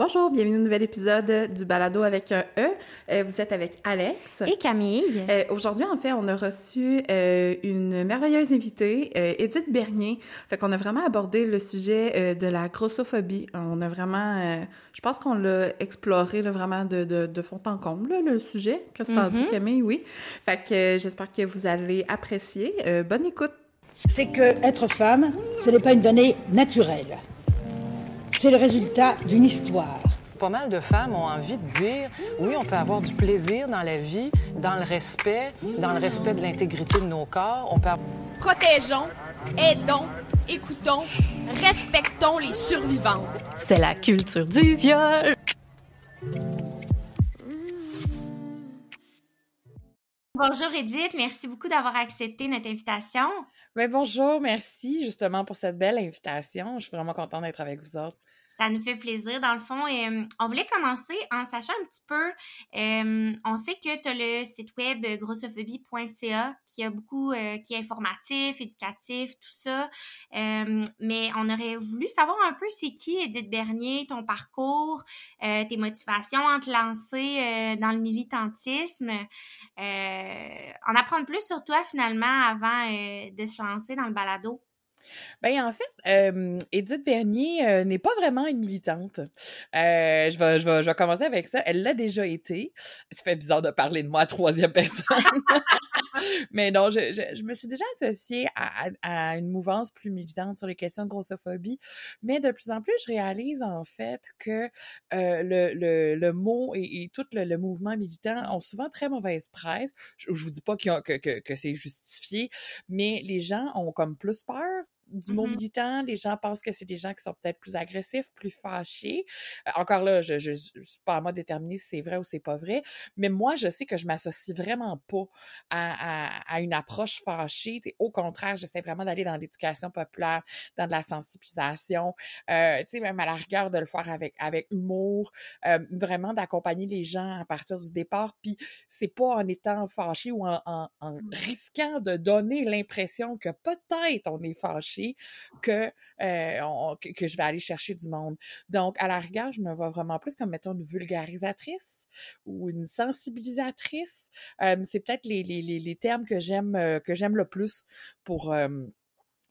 Bonjour, bienvenue au nouvel épisode du Balado avec un E. Euh, vous êtes avec Alex. Et Camille. Euh, Aujourd'hui, en fait, on a reçu euh, une merveilleuse invitée, euh, Edith Bernier. Fait qu'on a vraiment abordé le sujet euh, de la grossophobie. On a vraiment, euh, je pense qu'on l'a exploré là, vraiment de, de, de fond en comble, là, le sujet. Qu'est-ce que t'en dis, Camille? Oui. Fait que euh, j'espère que vous allez apprécier. Euh, bonne écoute. c'est que être femme, ce n'est pas une donnée naturelle. C'est le résultat d'une histoire. Pas mal de femmes ont envie de dire oui, on peut avoir du plaisir dans la vie, dans le respect, dans le respect de l'intégrité de nos corps. On peut Protégeons, aidons, écoutons, respectons les survivants. C'est la culture du viol. Bonjour Edith, merci beaucoup d'avoir accepté notre invitation. Ben bonjour, merci justement pour cette belle invitation. Je suis vraiment contente d'être avec vous autres. Ça nous fait plaisir dans le fond. Euh, on voulait commencer en sachant un petit peu, euh, on sait que tu as le site web grossophobie.ca qui a beaucoup, euh, qui est informatif, éducatif, tout ça. Mais on aurait voulu savoir un peu c'est qui Edith Bernier, ton parcours, tes motivations en te lancer dans le militantisme. En apprendre plus sur toi finalement avant de se lancer dans le balado. Ben en fait, euh, Edith Bernier euh, n'est pas vraiment une militante. Euh, je, vais, je, vais, je vais commencer avec ça. Elle l'a déjà été. Ça fait bizarre de parler de moi à troisième personne. Mais non, je, je, me suis déjà associée à, une mouvance plus militante sur les questions de grossophobie. Mais de plus en plus, je réalise en fait que le, le, le mot et, tout le, mouvement militant ont souvent très mauvaise presse. Je, je vous dis pas qu que, que, que c'est justifié, mais les gens ont comme plus peur du mot Mhm. militant. Les gens pensent que c'est des gens qui sont peut-être plus agressifs, plus fâchés. Euh, encore là, je, je suis pas à moi de déterminer si c'est vrai ou c'est pas vrai, mais moi, je sais que je m'associe vraiment pas à, à, à une approche fâchée. Au contraire, j'essaie vraiment d'aller dans l'éducation populaire, dans de la sensibilisation, euh, tu sais, même à la rigueur de le faire avec, avec humour, euh, vraiment d'accompagner les gens à partir du départ. Puis c'est pas en étant fâché ou en, en, en risquant de donner l'impression que peut-être on est fâché que, euh, que, je vais aller chercher du monde. Donc, à la rigueur, je me vois vraiment plus comme, mettons, une vulgarisatrice ou une sensibilisatrice. Euh, c'est peut-être les, termes que j'aime euh, que j'aime le plus pour...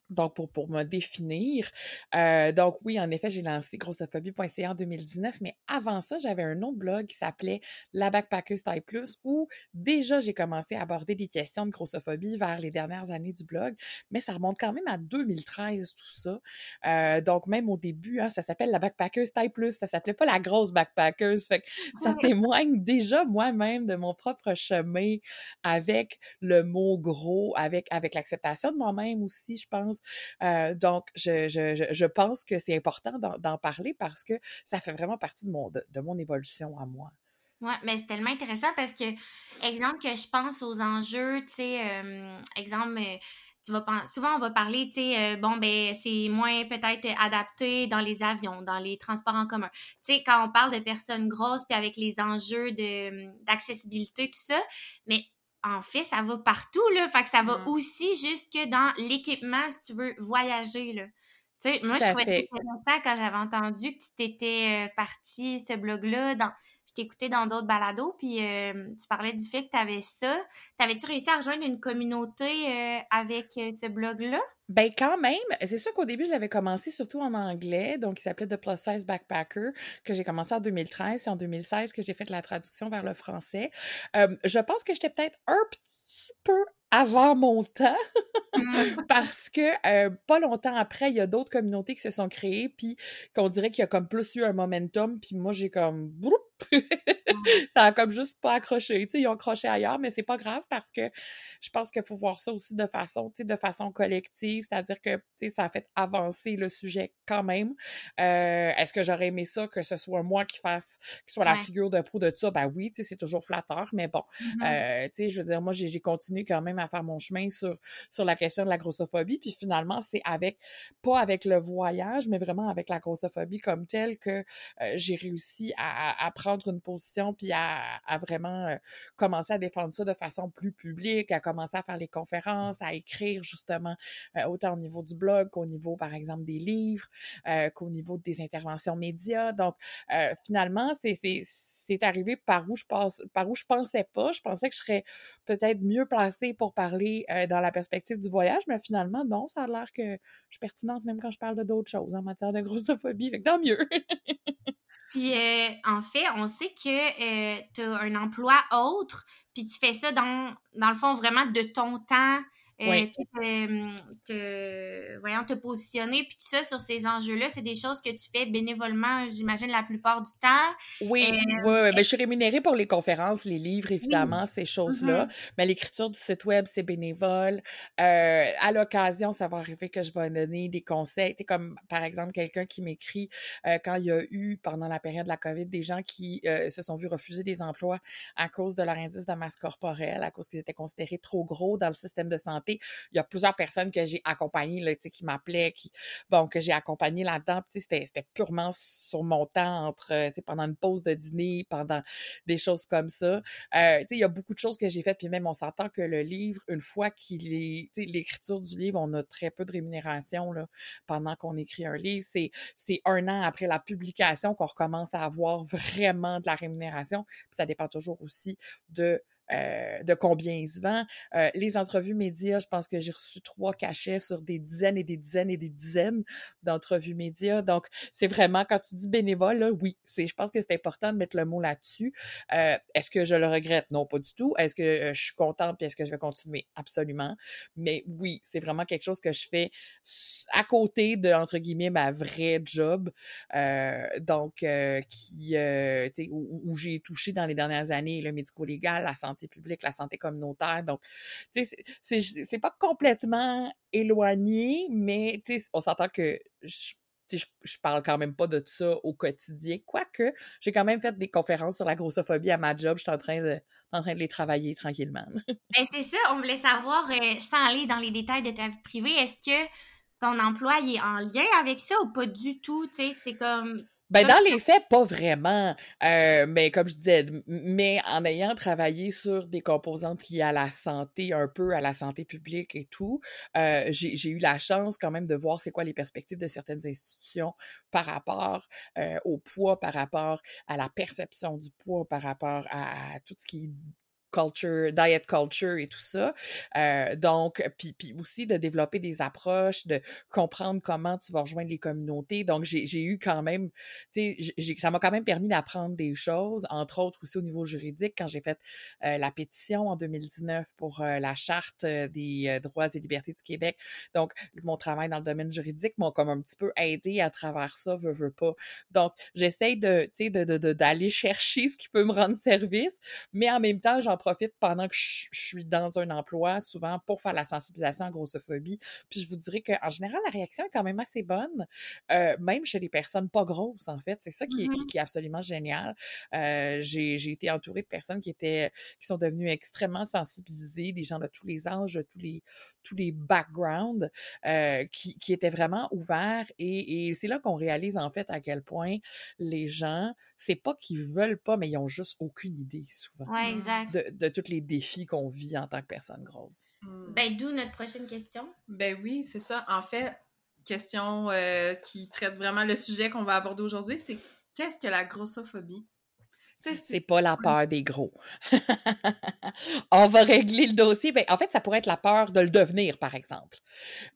donc, pour, pour me définir. Euh, donc, oui, en effet, j'ai lancé grossophobie.ca en 2019, mais avant ça, j'avais un autre blog qui s'appelait La Backpackers Taille Plus, où déjà j'ai commencé à aborder des questions de grossophobie vers les dernières années du blog, mais ça remonte quand même à 2013, tout ça. Euh, donc, même au début, hein, ça s'appelle La Backpackers Taille Plus, ça s'appelait pas la grosse Backpackers. Fait que ça témoigne déjà moi-même de mon propre chemin avec le mot gros, avec, avec l'acceptation de moi-même aussi, je pense. Euh, donc, je, je, je pense que c'est important d'en parler parce que ça fait vraiment partie de mon, de, mon évolution à moi. Oui, mais c'est tellement intéressant parce que, exemple, que je pense aux enjeux, tu sais, euh, exemple, tu vas souvent on va parler, tu sais, euh, bon, ben, c'est moins peut-être adapté dans les avions, dans les transports en commun. Tu sais, quand on parle de personnes grosses, puis avec les enjeux d'accessibilité, tout ça, mais en fait, ça va partout, là. Fait que ça va mmh. aussi jusque dans l'équipement, si tu veux voyager, là. Tu sais, moi, je trouvais ça intéressant quand j'avais entendu que tu t'étais euh, parti ce blog-là. Dans... Je t'écoutais dans d'autres balados, puis euh, tu parlais du fait que tu avais ça. T'avais-tu réussi à rejoindre une communauté euh, avec ce blog-là? Ben quand même, c'est sûr qu'au début, je l'avais commencé surtout en anglais, donc il s'appelait The Plus Size Backpacker, que j'ai commencé en 2013. C'est en 2016 que j'ai fait la traduction vers le français. Euh, je pense que j'étais peut-être un petit peu avant mon temps parce que euh, pas longtemps après, il y a d'autres communautés qui se sont créées puis qu'on dirait qu'il y a comme plus eu un momentum puis moi j'ai comme ça a comme juste pas accroché. Ils ont accroché ailleurs, mais c'est pas grave parce que je pense qu'il faut voir ça aussi de façon, tu sais, de façon collective, c'est-à-dire que, ça a fait avancer le sujet quand même. Euh, Est-ce que j'aurais aimé ça que ce soit moi qui fasse, qui soit la figure de proue de ça? Ben oui, c'est toujours flatteur, mais bon, mm -hmm. euh, tu sais, je veux dire, moi, j'ai continué quand même à faire mon chemin sur, sur la question de la grossophobie, puis finalement, c'est avec, pas avec le voyage, mais vraiment avec la grossophobie comme telle que euh, j'ai réussi à, à, prendre une position puis à, à vraiment euh, commencer à défendre ça de façon plus publique, à commencer à faire les conférences, à écrire justement euh, autant au niveau du blog qu'au niveau, par exemple, des livres, euh, qu'au niveau des interventions médias. Donc, finalement, c'est c'est arrivé par où je pense, par où je pensais pas. Je pensais que je serais peut-être mieux placée pour parler dans la perspective du voyage, mais finalement, non, ça a l'air que je suis pertinente même quand je parle de d'autres choses en matière de grossophobie. Fait que tant mieux. puis en fait, on sait que tu as un emploi autre, puis tu fais ça dans, dans le fond vraiment de ton temps euh, te, voyons, te positionner, puis tout ça sur ces enjeux-là, c'est des choses que tu fais bénévolement, j'imagine, la plupart du temps. Oui, euh, oui, ben, je suis rémunérée pour les conférences, les livres, évidemment, ces choses-là. Mm-hmm. Mais l'écriture du site web, c'est bénévole. Euh, à l'occasion, ça va arriver que je vais donner des conseils. Comme, par exemple, quelqu'un qui m'écrit quand il y a eu, pendant la période de la COVID, des gens qui se sont vus refuser des emplois à cause de leur indice de masse corporelle, à cause qu'ils étaient considérés trop gros dans le système de santé il y a plusieurs personnes que j'ai accompagnées, là, qui m'appelaient, qui, que j'ai accompagnées là-dedans. C'était, purement sur mon temps entre, pendant une pause de dîner, pendant des choses comme ça. Euh, il y a beaucoup de choses que j'ai faites, puis même on s'entend que le livre, une fois qu'il est, l'écriture du livre, on a très peu de rémunération là, pendant qu'on écrit un livre. C'est, c'est un an après la publication qu'on recommence à avoir vraiment de la rémunération. Ça dépend toujours aussi de euh, de combien il se vend. Euh, les entrevues médias, je pense que j'ai reçu trois cachets sur des dizaines et des dizaines et des dizaines d'entrevues médias. Donc, c'est vraiment, quand tu dis bénévole, oui, c'est, je pense que c'est important de mettre le mot là-dessus. Euh, est-ce que je le regrette? Non, pas du tout. Est-ce que je suis contente puis est-ce que je vais continuer? Absolument. Mais oui, c'est vraiment quelque chose que je fais à côté de, entre guillemets, ma vraie job. donc, qui, où, où j'ai touché dans les dernières années le médico-légal, la santé publique, la santé communautaire. Donc, tu sais, c'est pas complètement éloigné, mais tu sais, on s'entend que je, je, parle quand même pas de ça au quotidien. Quoique, j'ai quand même fait des conférences sur la grossophobie à ma job. Je suis en train de, en train de les travailler tranquillement. ben c'est ça, on voulait savoir, euh, sans aller dans les détails de ta vie privée, est-ce que ton emploi est en lien avec ça ou pas du tout? Tu sais, c'est comme ben, dans les faits, pas vraiment. Euh, mais comme je disais, mais en ayant travaillé sur des composantes liées à la santé, un peu à la santé publique et tout, euh, j'ai eu la chance quand même de voir c'est quoi les perspectives de certaines institutions par rapport euh, au poids, par rapport à la perception du poids, par rapport à tout ce qui est culture, diet culture et tout ça. Euh, donc, puis, puis aussi de développer des approches, de comprendre comment tu vas rejoindre les communautés. Donc, j'ai eu quand même, tu sais, ça m'a quand même permis d'apprendre des choses, entre autres aussi au niveau juridique, quand j'ai fait euh, la pétition en 2019 pour euh, la Charte des droits et libertés du Québec. Donc, mon travail dans le domaine juridique m'a comme un petit peu aidé à travers ça, veux, veux pas. Donc, j'essaye de, tu sais, d'aller de, de, chercher ce qui peut me rendre service, mais en même temps, j'en profite pendant que je, suis dans un emploi, souvent pour faire la sensibilisation à grossophobie. Puis je vous dirais qu'en général, la réaction est quand même assez bonne, euh, même chez les personnes pas grosses, en fait. C'est ça qui, est, qui, mm-hmm. est absolument génial. Euh, j'ai été entourée de personnes qui étaient, qui sont devenues extrêmement sensibilisées, des gens de tous les âges, de tous les, tous les backgrounds, euh, qui, qui étaient vraiment ouverts. Et, et c'est là qu'on réalise, en fait, à quel point les gens, c'est pas qu'ils veulent pas, mais ils ont juste aucune idée, souvent. Ouais, exact. De, de tous les défis qu'on vit en tant que personne grosse. Hmm. Ben, d'où notre prochaine question. Ben oui, c'est ça. En fait, question euh, qui traite vraiment le sujet qu'on va aborder aujourd'hui, c'est qu'est-ce que la grossophobie? C'est pas la peur des gros. on va régler le dossier. Ben, en fait, ça pourrait être la peur de le devenir, par exemple.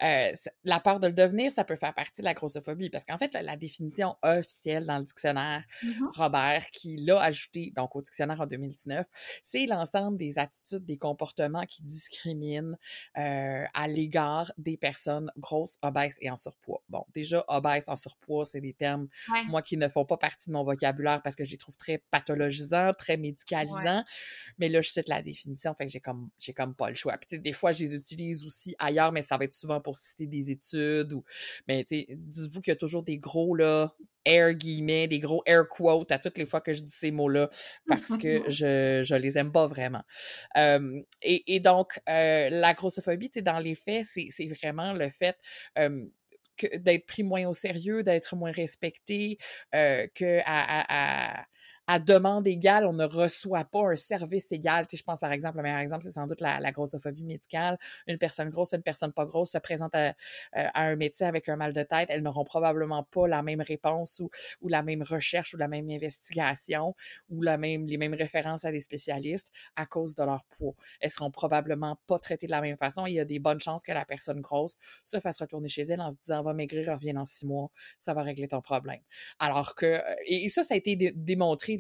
Euh, la peur de le devenir, ça peut faire partie de la grossophobie parce qu'en fait, la, définition officielle dans le dictionnaire mm-hmm. Robert, qui l'a ajouté donc au dictionnaire en 2019, c'est l'ensemble des attitudes, des comportements qui discriminent euh, à l'égard des personnes grosses, obèses et en surpoids. Bon, déjà, obèses, en surpoids, c'est des termes, moi, qui ne font pas partie de mon vocabulaire parce que je les trouve très pathologiques très médicalisant. Mais là, je cite la définition, fait que j'ai comme, j'ai comme pas le choix. Puis, des fois, je les utilise aussi ailleurs, mais ça va être souvent pour citer des études ou, mais dites-vous qu'il y a toujours des gros, là, air guillemets, des gros air quotes à toutes les fois que je dis ces mots-là parce que je, je les aime pas vraiment. et, et, donc, euh, la grossophobie, dans les faits, c'est vraiment le fait d'être pris moins au sérieux, d'être moins respecté, euh, que à, à, à demande égale, on ne reçoit pas un service égal. Tu sais, je pense, par exemple, le meilleur exemple, c'est sans doute la, grossophobie médicale. Une personne grosse, une personne pas grosse se présente à, un médecin avec un mal de tête, elles n'auront probablement pas la même réponse ou, ou la même recherche ou la même investigation ou la même, les mêmes références à des spécialistes à cause de leur poids. Elles seront probablement pas traitées de la même façon. Il y a des bonnes chances que la personne grosse se fasse retourner chez elle en se disant, va maigrir, reviens dans six mois, ça va régler ton problème. Alors que, et ça, ça a été démontré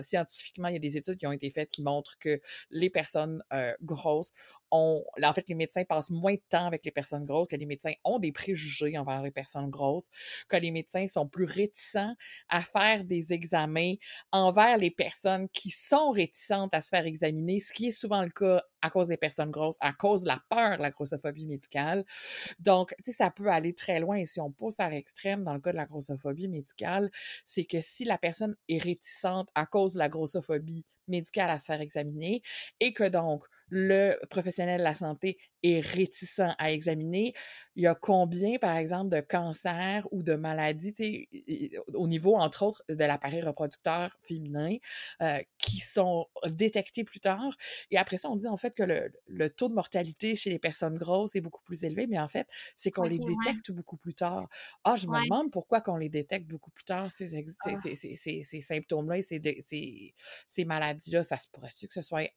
scientifiquement, il y a des études qui ont été faites qui montrent que les personnes euh, grosses en fait, les médecins passent moins de temps avec les personnes grosses, que les médecins ont des préjugés envers les personnes grosses, que les médecins sont plus réticents à faire des examens envers les personnes qui sont réticentes à se faire examiner, ce qui est souvent le cas à cause des personnes grosses, à cause de la peur de la grossophobie médicale. Donc, tu sais, ça peut aller très loin. Et si on pousse à l'extrême dans le cas de la grossophobie médicale, c'est que si la personne est réticente à cause de la grossophobie médicale à se faire examiner et que donc le professionnel de la santé est réticent à examiner, il y a combien, par exemple, de cancers ou de maladies au niveau, entre autres, de l'appareil reproducteur féminin euh, qui sont détectés plus tard? Et après ça, on dit en fait que le, taux de mortalité chez les personnes grosses est beaucoup plus élevé, mais en fait, c'est qu'on les détecte beaucoup plus tard. Ah, je me demande pourquoi qu'on les détecte beaucoup plus tard, ces, ah. ces symptômes-là et ces, maladies-là. Ça se pourrait-tu que ce soit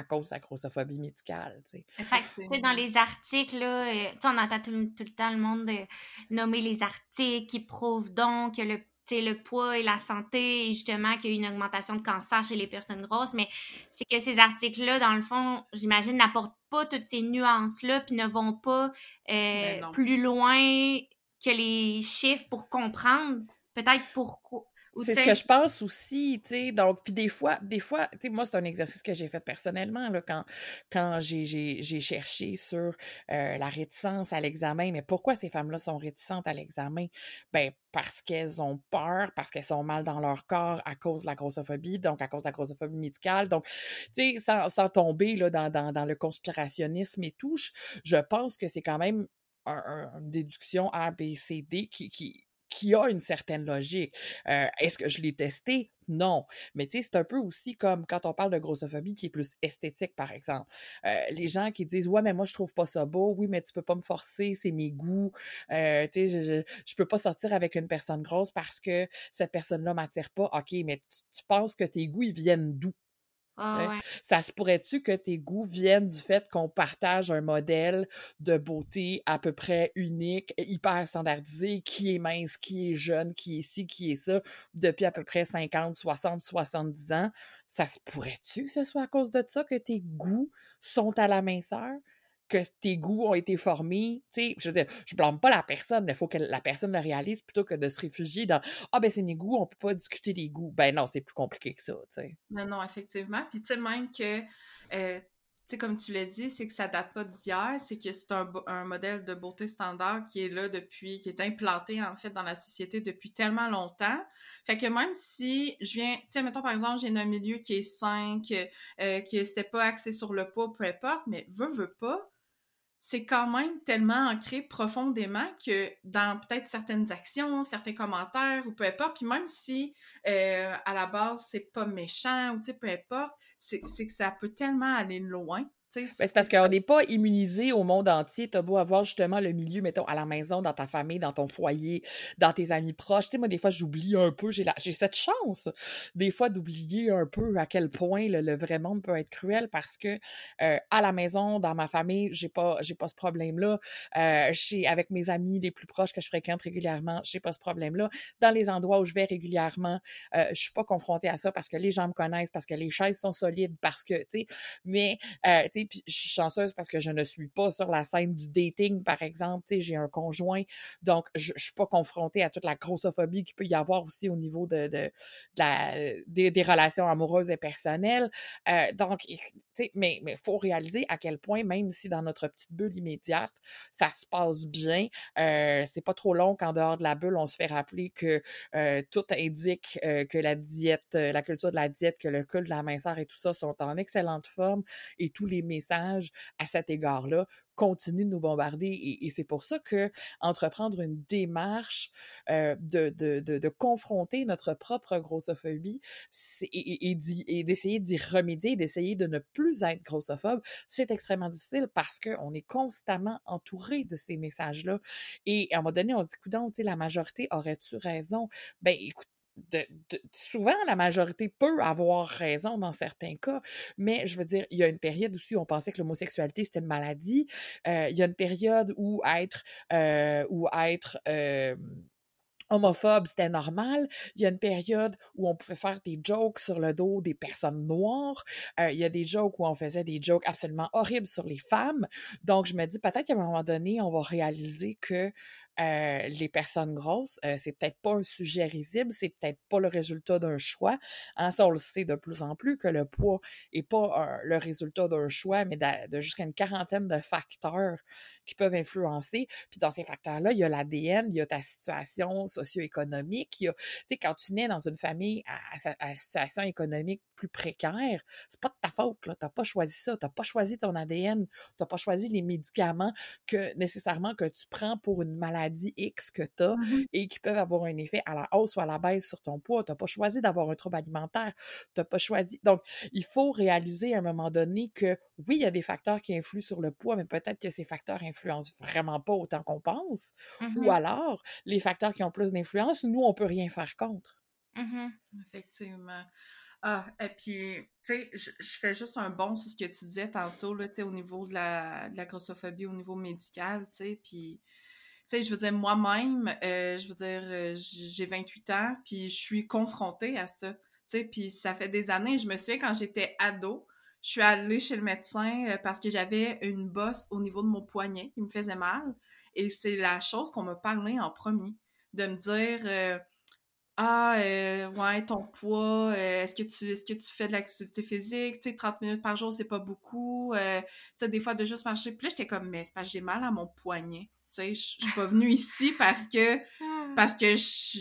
à cause de la grossophobie médicale. Fait que, dans les articles, là, euh, on entend tout, le temps le monde euh, nommer les articles qui prouvent donc que le le poids et la santé, et justement qu'il y a une augmentation de cancer chez les personnes grosses, mais c'est que ces articles-là, dans le fond, j'imagine, n'apportent pas toutes ces nuances-là, puis ne vont pas euh, ben plus loin que les chiffres pour comprendre peut-être pourquoi, c'est ce que je pense aussi, tu sais. Donc, puis des fois, des fois, tu sais, moi, c'est un exercice que j'ai fait personnellement, là, quand, quand j'ai cherché sur euh, la réticence à l'examen. Mais pourquoi ces femmes-là sont réticentes à l'examen? Ben, parce qu'elles ont peur, parce qu'elles sont mal dans leur corps à cause de la grossophobie, donc à cause de la grossophobie médicale. Donc, tu sais, sans, sans, tomber là, dans, dans, dans, le conspirationnisme et tout, je, pense que c'est quand même une déduction A, B, C, D qui, qui, qui a une certaine logique. Euh, est-ce que je l'ai testé? Non. Mais tu sais, c'est un peu aussi comme quand on parle de grossophobie qui est plus esthétique, par exemple. Euh, les gens qui disent Ouais, mais moi, je trouve pas ça beau. Oui, mais tu peux pas me forcer, c'est mes goûts. Euh, tu sais, je, je, peux pas sortir avec une personne grosse parce que cette personne-là m'attire pas. OK, mais tu penses que tes goûts, ils viennent d'où? Ah ça se pourrait-tu que tes goûts viennent du fait qu'on partage un modèle de beauté à peu près unique, hyper standardisé, qui est mince, qui est jeune, qui est ci, qui est ça, depuis à peu près 50, 60, 70 ans? Ça se pourrait-tu que ce soit à cause de ça que tes goûts sont à la minceur? Que tes goûts ont été formés. Tu sais, je veux dire, je blâme pas la personne, mais il faut que la personne le réalise plutôt que de se réfugier dans Ah, ben c'est mes goûts, on peut pas discuter des goûts. Ben non, c'est plus compliqué que ça, tu sais. Non, non, effectivement. Puis tu sais, même que. Euh, tu sais, comme tu l'as dit, c'est que ça date pas d'hier, c'est que c'est un, un, modèle de beauté standard qui est là depuis, qui est implanté en fait dans la société depuis tellement longtemps. Fait que même si je viens, tu sais, mettons par exemple, j'ai un milieu qui est sain, que, euh, qui n'était pas axé sur le poids, peu importe, mais veut, veut pas, c'est quand même tellement ancré profondément que dans peut-être certaines actions, certains commentaires ou peu importe, puis même si euh, à la base c'est pas méchant ou peu importe, c'est que ça peut tellement aller loin ben, c'est parce qu'on n'est pas immunisé au monde entier. Tu as beau avoir justement le milieu, mettons, à la maison, dans ta famille, dans ton foyer, dans tes amis proches. Tu sais, moi, des fois, j'oublie un peu. J'ai, la... j'ai cette chance, des fois, d'oublier un peu à quel point le, vrai monde peut être cruel parce que euh, à la maison, dans ma famille, j'ai pas, j'ai pas ce problème-là. Euh, avec mes amis les plus proches que je fréquente régulièrement, j'ai pas ce problème-là. Dans les endroits où je vais régulièrement, euh, je suis pas confrontée à ça parce que les gens me connaissent, parce que les chaises sont solides, parce que, tu sais, mais, euh, tu puis je suis chanceuse parce que je ne suis pas sur la scène du dating, par exemple. Tu sais, j'ai un conjoint, donc je, ne suis pas confrontée à toute la grossophobie qu'il peut y avoir aussi au niveau de, de, la, des, relations amoureuses et personnelles. Euh, donc, tu sais, mais il faut réaliser à quel point, même si dans notre petite bulle immédiate, ça se passe bien, euh, c'est pas trop long qu'en dehors de la bulle, on se fait rappeler que euh, tout indique euh, que la diète, la culture de la diète, que le cul de la minceur et tout ça sont en excellente forme et tous les messages à cet égard-là continuent de nous bombarder. Et, c'est pour ça que entreprendre une démarche euh, de, de, de, confronter notre propre grossophobie et, d'essayer d'y remédier, d'essayer de ne plus être grossophobe, c'est extrêmement difficile parce qu'on est constamment entouré de ces messages-là. Et à un moment donné, on se dit, sais la majorité aurait-tu raison? Ben, écoute, souvent, la majorité peut avoir raison dans certains cas, mais je veux dire, il y a une période aussi où on pensait que l'homosexualité, c'était une maladie. Euh, il y a une période où être, euh, homophobe, c'était normal. Il y a une période où on pouvait faire des jokes sur le dos des personnes noires. Euh, il y a des jokes où on faisait des jokes absolument horribles sur les femmes. Donc, je me dis peut-être qu'à un moment donné, on va réaliser que euh, les personnes grosses, euh, c'est peut-être pas un sujet risible, c'est peut-être pas le résultat d'un choix. Hein, ça, on le sait de plus en plus que le poids est pas le résultat d'un choix, mais de jusqu'à une quarantaine de facteurs qui peuvent influencer. Puis dans ces facteurs-là, il y a l'ADN, il y a ta situation socio-économique. Il y a, tu sais, quand tu nais dans une famille à, à, situation économique plus précaire, c'est pas de ta faute, là. T'as pas choisi ça. T'as pas choisi ton ADN. T'as pas choisi les médicaments que, nécessairement, que tu prends pour une maladie X que tu as mmh et qui peuvent avoir un effet à la hausse ou à la baisse sur ton poids. T'as pas choisi d'avoir un trouble alimentaire. T'as pas choisi. Donc, il faut réaliser à un moment donné que, oui, il y a des facteurs qui influent sur le poids, mais peut-être que ces facteurs influent influence vraiment pas autant qu'on pense. Ou mmh alors, les facteurs qui ont plus d'influence, nous, on peut rien faire contre. Mmh Effectivement. Ah, et puis, tu sais, je, fais juste un bon sur ce que tu disais tantôt, là, tu sais, au niveau de la, de la grossophobie, au niveau médical, tu sais, puis, tu sais, je veux dire, moi-même, euh, je veux dire, euh, j'ai 28 ans, puis je suis confrontée à ça, tu sais, puis ça fait des années, je me souviens quand j'étais ado, je suis allée chez le médecin euh, parce que j'avais une bosse au niveau de mon poignet qui me faisait mal. Et c'est la chose qu'on m'a parlé en premier. De me dire euh, Ah, euh, ouais, ton poids, est-ce que tu est-ce que tu fais de l'activité physique? Tu sais, 30 minutes par jour, c'est pas beaucoup. tu sais, des fois de juste marcher. Puis là, j'étais comme, mais c'est parce que j'ai mal à mon poignet. Tu sais, je suis pas venue ici parce que ah. parce que je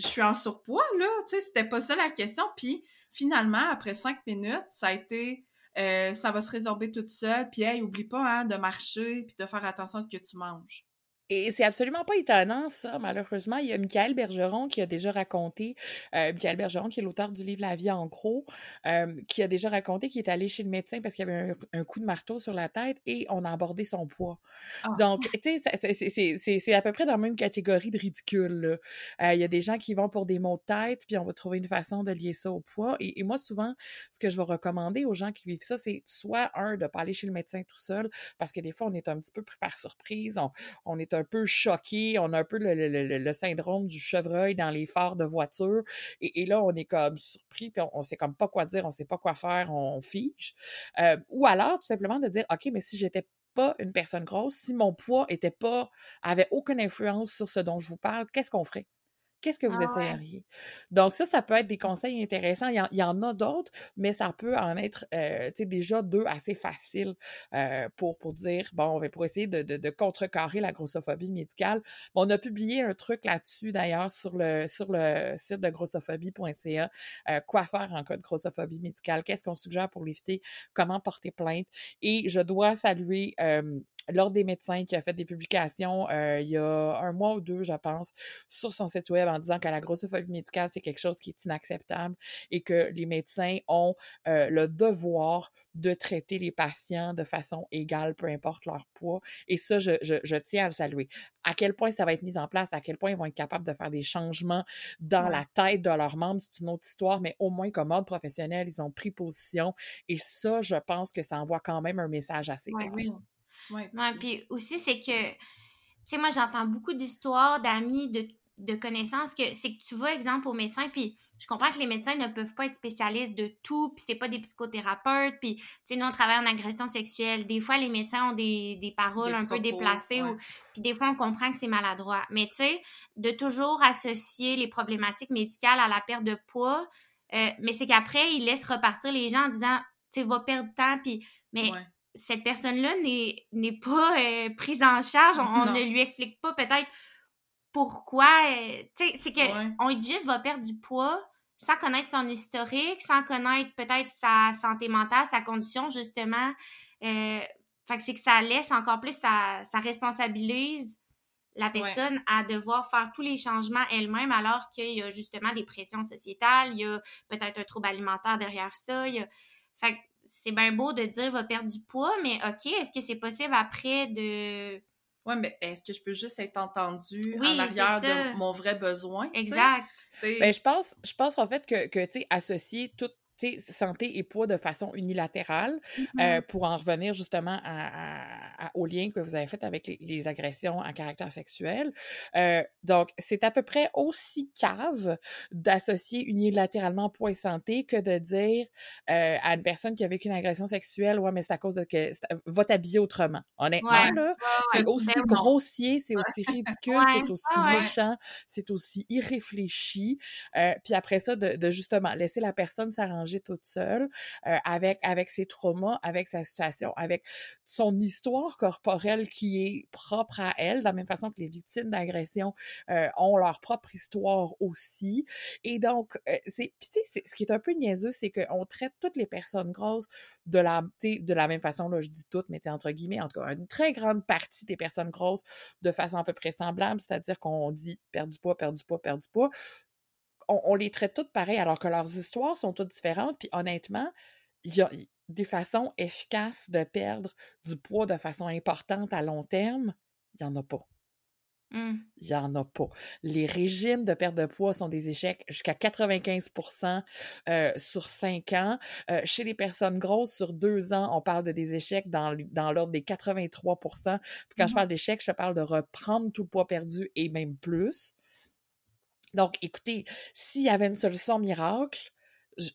suis en surpoids, là. Tu sais, c'était pas ça la question. Puis finalement, après cinq minutes, ça a été euh, ça va se résorber toute seule. Puis, hey, oublie pas hein, de marcher puis de faire attention à ce que tu manges. Et c'est absolument pas étonnant, ça, malheureusement. Il y a Michael Bergeron qui a déjà raconté, euh, Michael Bergeron, qui est l'auteur du livre La vie en gros, euh, qui a déjà raconté qu'il est allé chez le médecin parce qu'il avait un, coup de marteau sur la tête et on a abordé son poids. Ah. Donc, tu sais, c'est à peu près dans la même catégorie de ridicule. Euh, il y a des gens qui vont pour des maux de tête, puis on va trouver une façon de lier ça au poids. Et, moi, souvent, ce que je vais recommander aux gens qui vivent ça, c'est soit, un, de pas aller chez le médecin tout seul, parce que des fois, on est un petit peu pris par surprise, on, on est un un peu choqué, on a un peu le, syndrome du chevreuil dans les phares de voiture. Et, là, on est comme surpris, puis on, sait comme pas quoi dire, on sait pas quoi faire, on, fiche. Euh, ou alors, tout simplement de dire, OK, mais si j'étais pas une personne grosse, si mon poids était pas, avait aucune influence sur ce dont je vous parle, qu'est-ce qu'on ferait? Qu'est-ce que vous ah essayeriez? Donc, ça, ça peut être des conseils intéressants. Il y en, a d'autres, mais ça peut en être euh, déjà deux assez faciles euh, pour, pour dire, bon, pour essayer de, de, contrecarrer la grossophobie médicale. on a publié un truc là-dessus, d'ailleurs, sur le, sur le site de grossophobie.ca. Euh, quoi faire en cas de grossophobie médicale? Qu'est-ce qu'on suggère pour l'éviter? Comment porter plainte? Et je dois saluer l'Ordre des médecins qui a fait des publications euh, il y a un mois ou deux, je pense, sur son site web en disant que la grossophobie médicale, c'est quelque chose qui est inacceptable et que les médecins ont euh, le devoir de traiter les patients de façon égale, peu importe leur poids. Et ça, je, je, tiens à le saluer. À quel point ça va être mis en place, à quel point ils vont être capables de faire des changements dans la tête de leurs membres, c'est une autre histoire, mais au moins comme ordre professionnel, ils ont pris position. Et ça, je pense que ça envoie quand même un message assez clair. Ouais, puis aussi, c'est que, tu sais, moi, j'entends beaucoup d'histoires d'amis, de, de connaissances que c'est que tu vas, exemple, au médecin, puis je comprends que les médecins ne peuvent pas être spécialistes de tout, puis c'est pas des psychothérapeutes, puis, tu sais, nous, on travaille en agression sexuelle. Des fois, les médecins ont des, des paroles un peu déplacées, ou, puis des fois, on comprend que c'est maladroit. Mais, tu sais, de toujours associer les problématiques médicales à la perte de poids, euh, mais c'est qu'après, ils laissent repartir les gens en disant, tu sais, va perdre temps, puis... Mais cette personne-là n'est pas euh, prise en charge. On, ne lui explique pas peut-être pourquoi. Euh, c'est que on dit juste va perdre du poids sans connaître son historique, sans connaître peut-être sa santé mentale, sa condition, justement. Euh, Fait que c'est que ça laisse encore plus, ça, ça responsabilise la personne à devoir faire tous les changements elle-même alors qu'il y a justement des pressions sociétales, il y a peut-être un trouble alimentaire derrière ça. Il y a... Fait que c'est bien beau de dire va perdre du poids, mais OK, est-ce que c'est possible après de. Oui, mais est-ce que je peux juste être entendue en arrière de mon vrai besoin? Exact. Ben, je pense, je pense en fait que, que tu sais, associer tout santé et poids de façon unilatérale euh, mm-hmm. pour en revenir justement à, au lien que vous avez fait avec les, agressions à caractère sexuel. Euh, donc, c'est à peu près aussi cave d'associer unilatéralement poids et santé que de dire euh, à une personne qui a vécu une agression sexuelle, ouais, mais c'est à cause de que va t'habiller autrement. Honnêtement, là, c'est aussi grossier, c'est aussi ridicule, c'est aussi méchant, c'est aussi irréfléchi. puis après ça, de, de justement laisser la personne s'arranger toute seule euh, avec, avec ses traumas, avec sa situation, avec son histoire corporelle qui est propre à elle, de la même façon que les victimes d'agression euh, ont leur propre histoire aussi. Et donc, euh, c'est, ce qui est un peu niaiseux, c'est qu'on traite toutes les personnes grosses de la, de la même façon, là, je dis toutes, mais entre guillemets, en tout cas, une très grande partie des personnes grosses de façon à peu près semblable, c'est-à-dire qu'on dit perdre du poids, perdre du poids, perdre du poids on, les traite toutes pareil, alors que leurs histoires sont toutes différentes. Puis honnêtement, il y a des façons efficaces de perdre du poids de façon importante à long terme. Il n'y en a pas. Mmh. Il n'y en a pas. Les régimes de perte de poids sont des échecs jusqu'à 95% euh, sur 5 ans. Euh, chez les personnes grosses, sur 2 ans, on parle de des échecs dans, dans l'ordre des 83 Puis quand je mmh parle d'échecs, je parle de reprendre tout le poids perdu et même plus. Donc, écoutez, s'il y avait une solution miracle,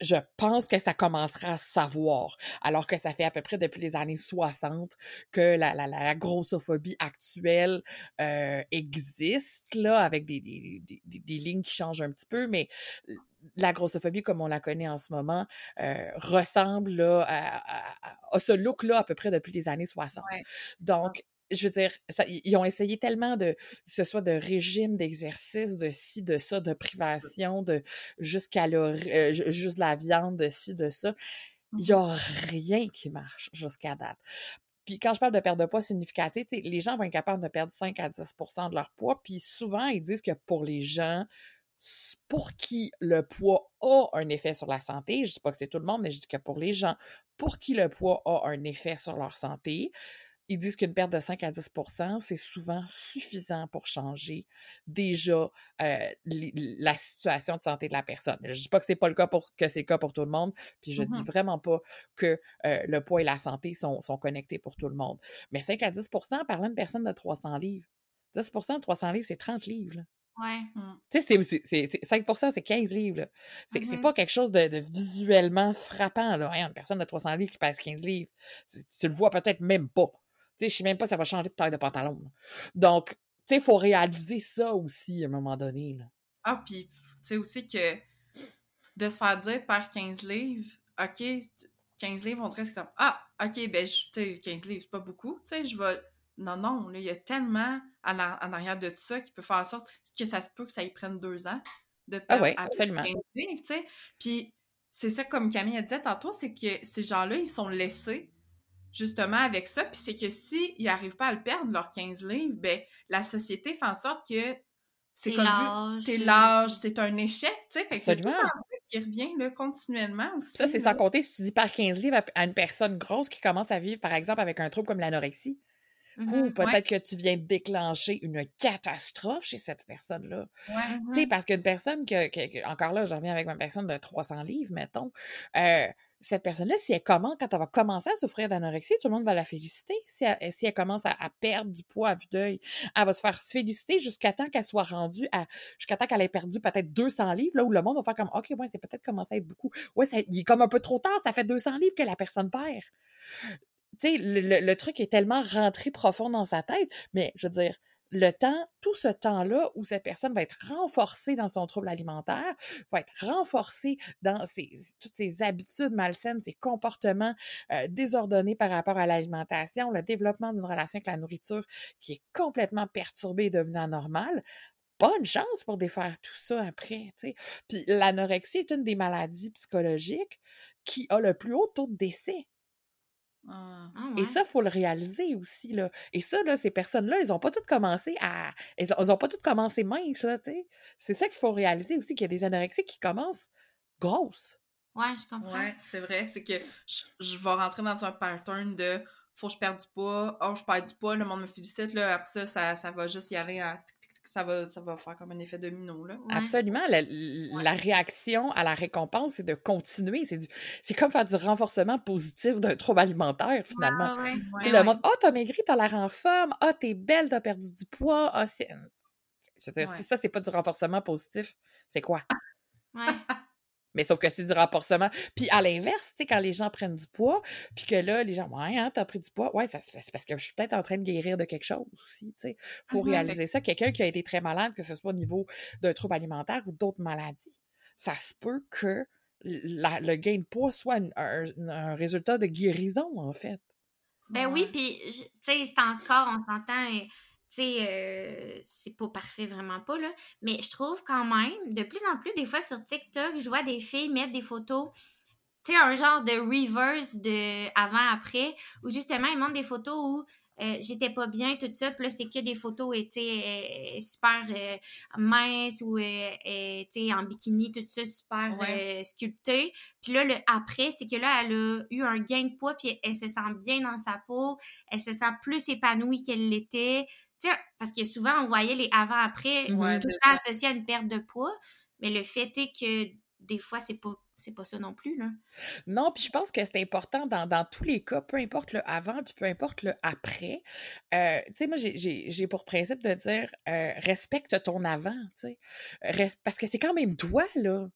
je pense que ça commencera à savoir, alors que ça fait à peu près depuis les années 60 que la, la, la grossophobie actuelle euh, existe, là, avec des, des, des, des, lignes qui changent un petit peu, mais la grossophobie, comme on la connaît en ce moment, euh, ressemble là, à, ce look-là à peu près depuis les années 60. Donc, je veux dire, ça, ils ont essayé tellement de, que ce soit de régime d'exercice, de ci, de ça, de privation, de juste calories, euh, juste de la viande, de ci, de ça. Il n'y a mmh rien qui marche jusqu'à date. Puis quand je parle de perte de poids significative, les gens vont être capables de perdre 5 à 10% de leur poids. Puis souvent, ils disent que pour les gens pour qui le poids a un effet sur la santé, je ne dis pas que c'est tout le monde, mais je dis que pour les gens pour qui le poids a un effet sur leur santé, ils disent qu'une perte de 5 à 10% c'est souvent suffisant pour changer déjà euh, la situation de santé de la personne. Je ne dis pas que c'est pas le cas pour que c'est le cas pour tout le monde, puis je ne dis mmh vraiment pas que euh, le poids et la santé sont, sont, connectés pour tout le monde. Mais 5 à 10% parlant de personnes de 300 livres. 10% de 300 livres, c'est 30 livres. Ouais. Mmh. Tu sais, c'est 5% c'est 15 livres. C'est mmh pas quelque chose de, visuellement frappant. Là. une personne de 300 livres qui pèse 15 livres, tu le vois peut-être même pas. Tu sais, je sais même pas si ça va changer de taille de pantalon. Donc, tu sais, il faut réaliser ça aussi à un moment donné. Là. Ah, puis, tu sais aussi que de se faire dire par 15 livres, OK, 15 livres, on dirait c'est comme Ah, OK, ben, tu sais, 15 livres, c'est pas beaucoup. Tu sais, je vais. Non, non, il y a tellement en, arrière de tout ça qui peut faire en sorte que ça se peut que ça y prenne deux ans de ah perdre ah absolument. 15 livres, tu sais. Puis, c'est ça, comme Camille a dit tantôt, c'est que ces gens-là, ils sont laissés justement avec ça. Puis c'est que s'ils n'arrivent pas à le perdre, leurs 15 livres, ben la société fait en sorte que c'est comme vu, t'es l'âge, c'est un échec, tu sais. Fait que qui revient là, continuellement aussi. Ça, c'est sans compter si tu dis par 15 livres à une personne grosse qui commence à vivre, par exemple, avec un trouble comme l'anorexie. Ou mm-hmm. peut-être que tu viens de déclencher une catastrophe chez cette personne-là. Ouais, Tu sais, parce qu'une personne que, encore là, je reviens avec ma personne de 300 livres, mettons, euh, cette personne-là, si elle commence, quand elle va commencer à souffrir d'anorexie, tout le monde va la féliciter. Si elle, elle commence à, perdre du poids à vue d'œil, elle va se faire féliciter jusqu'à temps qu'elle soit rendue à, jusqu'à temps qu'elle ait perdu peut-être 200 livres, là où le monde va faire comme, OK, ouais, c'est peut-être commencé à être beaucoup. Ouais, il est comme un peu trop tard, ça fait 200 livres que la personne perd. Tu sais, le, le, truc est tellement rentré profond dans sa tête, mais je veux dire, le temps, tout ce temps-là où cette personne va être renforcée dans son trouble alimentaire, va être renforcée dans toutes ses habitudes malsaines, ses comportements euh, désordonnés par rapport à l'alimentation, le développement d'une relation avec la nourriture qui est complètement perturbée et devenue anormale. Bonne chance pour défaire tout ça après. Puis l'anorexie est une des maladies psychologiques qui a le plus haut taux de décès Ah. Ah Et ça, il faut le réaliser aussi, là. Et ça, là, ces personnes-là, ils ont pas toutes commencé à... Ils ont, ils ont pas toutes commencé minces, là, tu sais. C'est ça qu'il faut réaliser aussi, qu'il y a des anorexiques qui commencent grosses. Ouais, je comprends. Ouais, c'est vrai. C'est que je, je vais rentrer dans un pattern de faut que je perde du poids. Oh, je perds du poids, le monde me félicite. Là, après ça, ça, ça va juste y aller à tic, ça va, ça va faire comme un effet domino. Là. Ouais. Absolument. La, la réaction à la récompense, c'est de continuer. C'est du, c'est comme faire du renforcement positif d'un trouble alimentaire, finalement. Ah ouais. Ouais, le monde, oh, t'as maigri, t'as l'air en forme. Ah, t'es belle, t'as perdu du poids. Ah, c'est... Je veux dire, Ouais. si ça, c'est pas du renforcement positif, c'est quoi? Ouais. Mais sauf que c'est du renforcement. Puis à l'inverse, tu sais, quand les gens prennent du poids, puis que là, les gens, ouais, hein, t'as pris du poids, ouais, ça, c'est parce que je suis peut-être en train de guérir de quelque chose aussi, tu sais. Faut Mhm. réaliser ça. Quelqu'un qui a été très malade, que ce soit au niveau d'un trouble alimentaire ou d'autres maladies, ça se peut que la- le gain de poids soit un, un- un résultat de guérison, en fait. Ben oui, puis, tu sais, c'est encore, on s'entend, tu sais, euh, c'est pas parfait, vraiment pas, là. Mais je trouve quand même, de plus en plus, des fois sur TikTok, je vois des filles mettre des photos, tu sais, un genre de reverse de avant-après, où justement, ils montrent des photos où euh, j'étais pas bien, tout ça, puis là, c'est que des photos, euh, super euh, minces ou, en bikini, tout ça, super Ouais. sculpté. Puis là, le après, c'est que là, elle a eu un gain de poids, puis elle se sent bien dans sa peau, elle se sent plus épanouie qu'elle l'était. Parce que souvent, on voyait les avant-après Ouais, tout le temps associés à une perte de poids, mais le fait est que des fois, c'est pas c'est pas ça non plus, là. Non, puis je pense que c'est important dans, dans tous les cas, peu importe le avant, puis peu importe le après. Euh, tu sais, moi, j'ai- pour principe de dire euh, respecte ton avant, tu sais. Res- Parce que c'est quand même toi, là.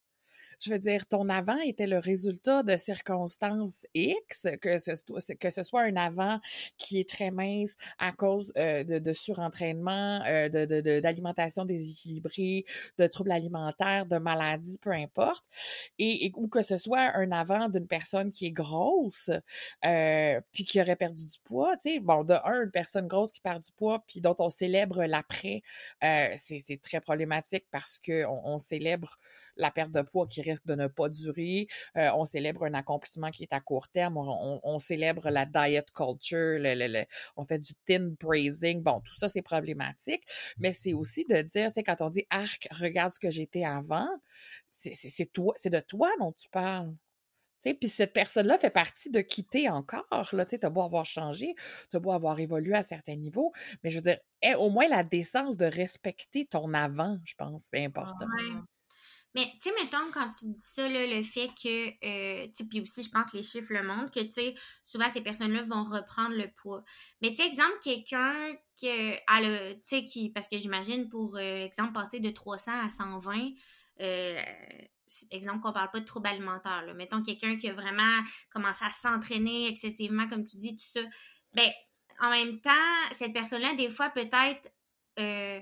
Je veux dire, ton avant était le résultat de circonstances X, que ce, soit- un avant qui est très mince à cause euh, de, surentraînement, euh, de- d'alimentation déséquilibrée, de troubles alimentaires, de maladies, peu importe. Et, ou que ce soit un avant d'une personne qui est grosse, euh, puis qui aurait perdu du poids, bon, de un, une personne grosse qui perd du poids, puis dont on célèbre l'après, c'est très problématique parce que on, on célèbre la perte de poids qui risque de ne pas durer, euh, on célèbre un accomplissement qui est à court terme, on, on- on célèbre la diet culture, le- le- le- on fait du thin praising, bon, tout ça c'est problématique, mais c'est aussi de dire, tu sais, quand on dit arc, regarde ce que j'étais avant, c'est toi, de toi dont tu parles. Tu sais, Puis cette personne-là fait partie de qui t'es encore. Tu as beau avoir changé, tu as beau avoir évolué à certains niveaux, mais je veux dire, aie au moins la décence de respecter ton avant, je pense, c'est important. Ouais. Mais, tu sais, mettons, quand tu dis ça, là, le fait que, euh, puis aussi, je pense que les chiffres le montrent, que, tu sais, souvent, ces personnes-là vont reprendre le poids. Mais, tu sais, exemple, quelqu'un que, tu sais, qui, parce que j'imagine, pour euh, exemple, passer de 300 à 120, euh, exemple qu'on parle pas de troubles alimentaires, là. Mettons quelqu'un qui a vraiment commencé à s'entraîner excessivement, comme tu dis, tout ça. Ben, en même temps, cette personne-là, des fois, peut-être, euh,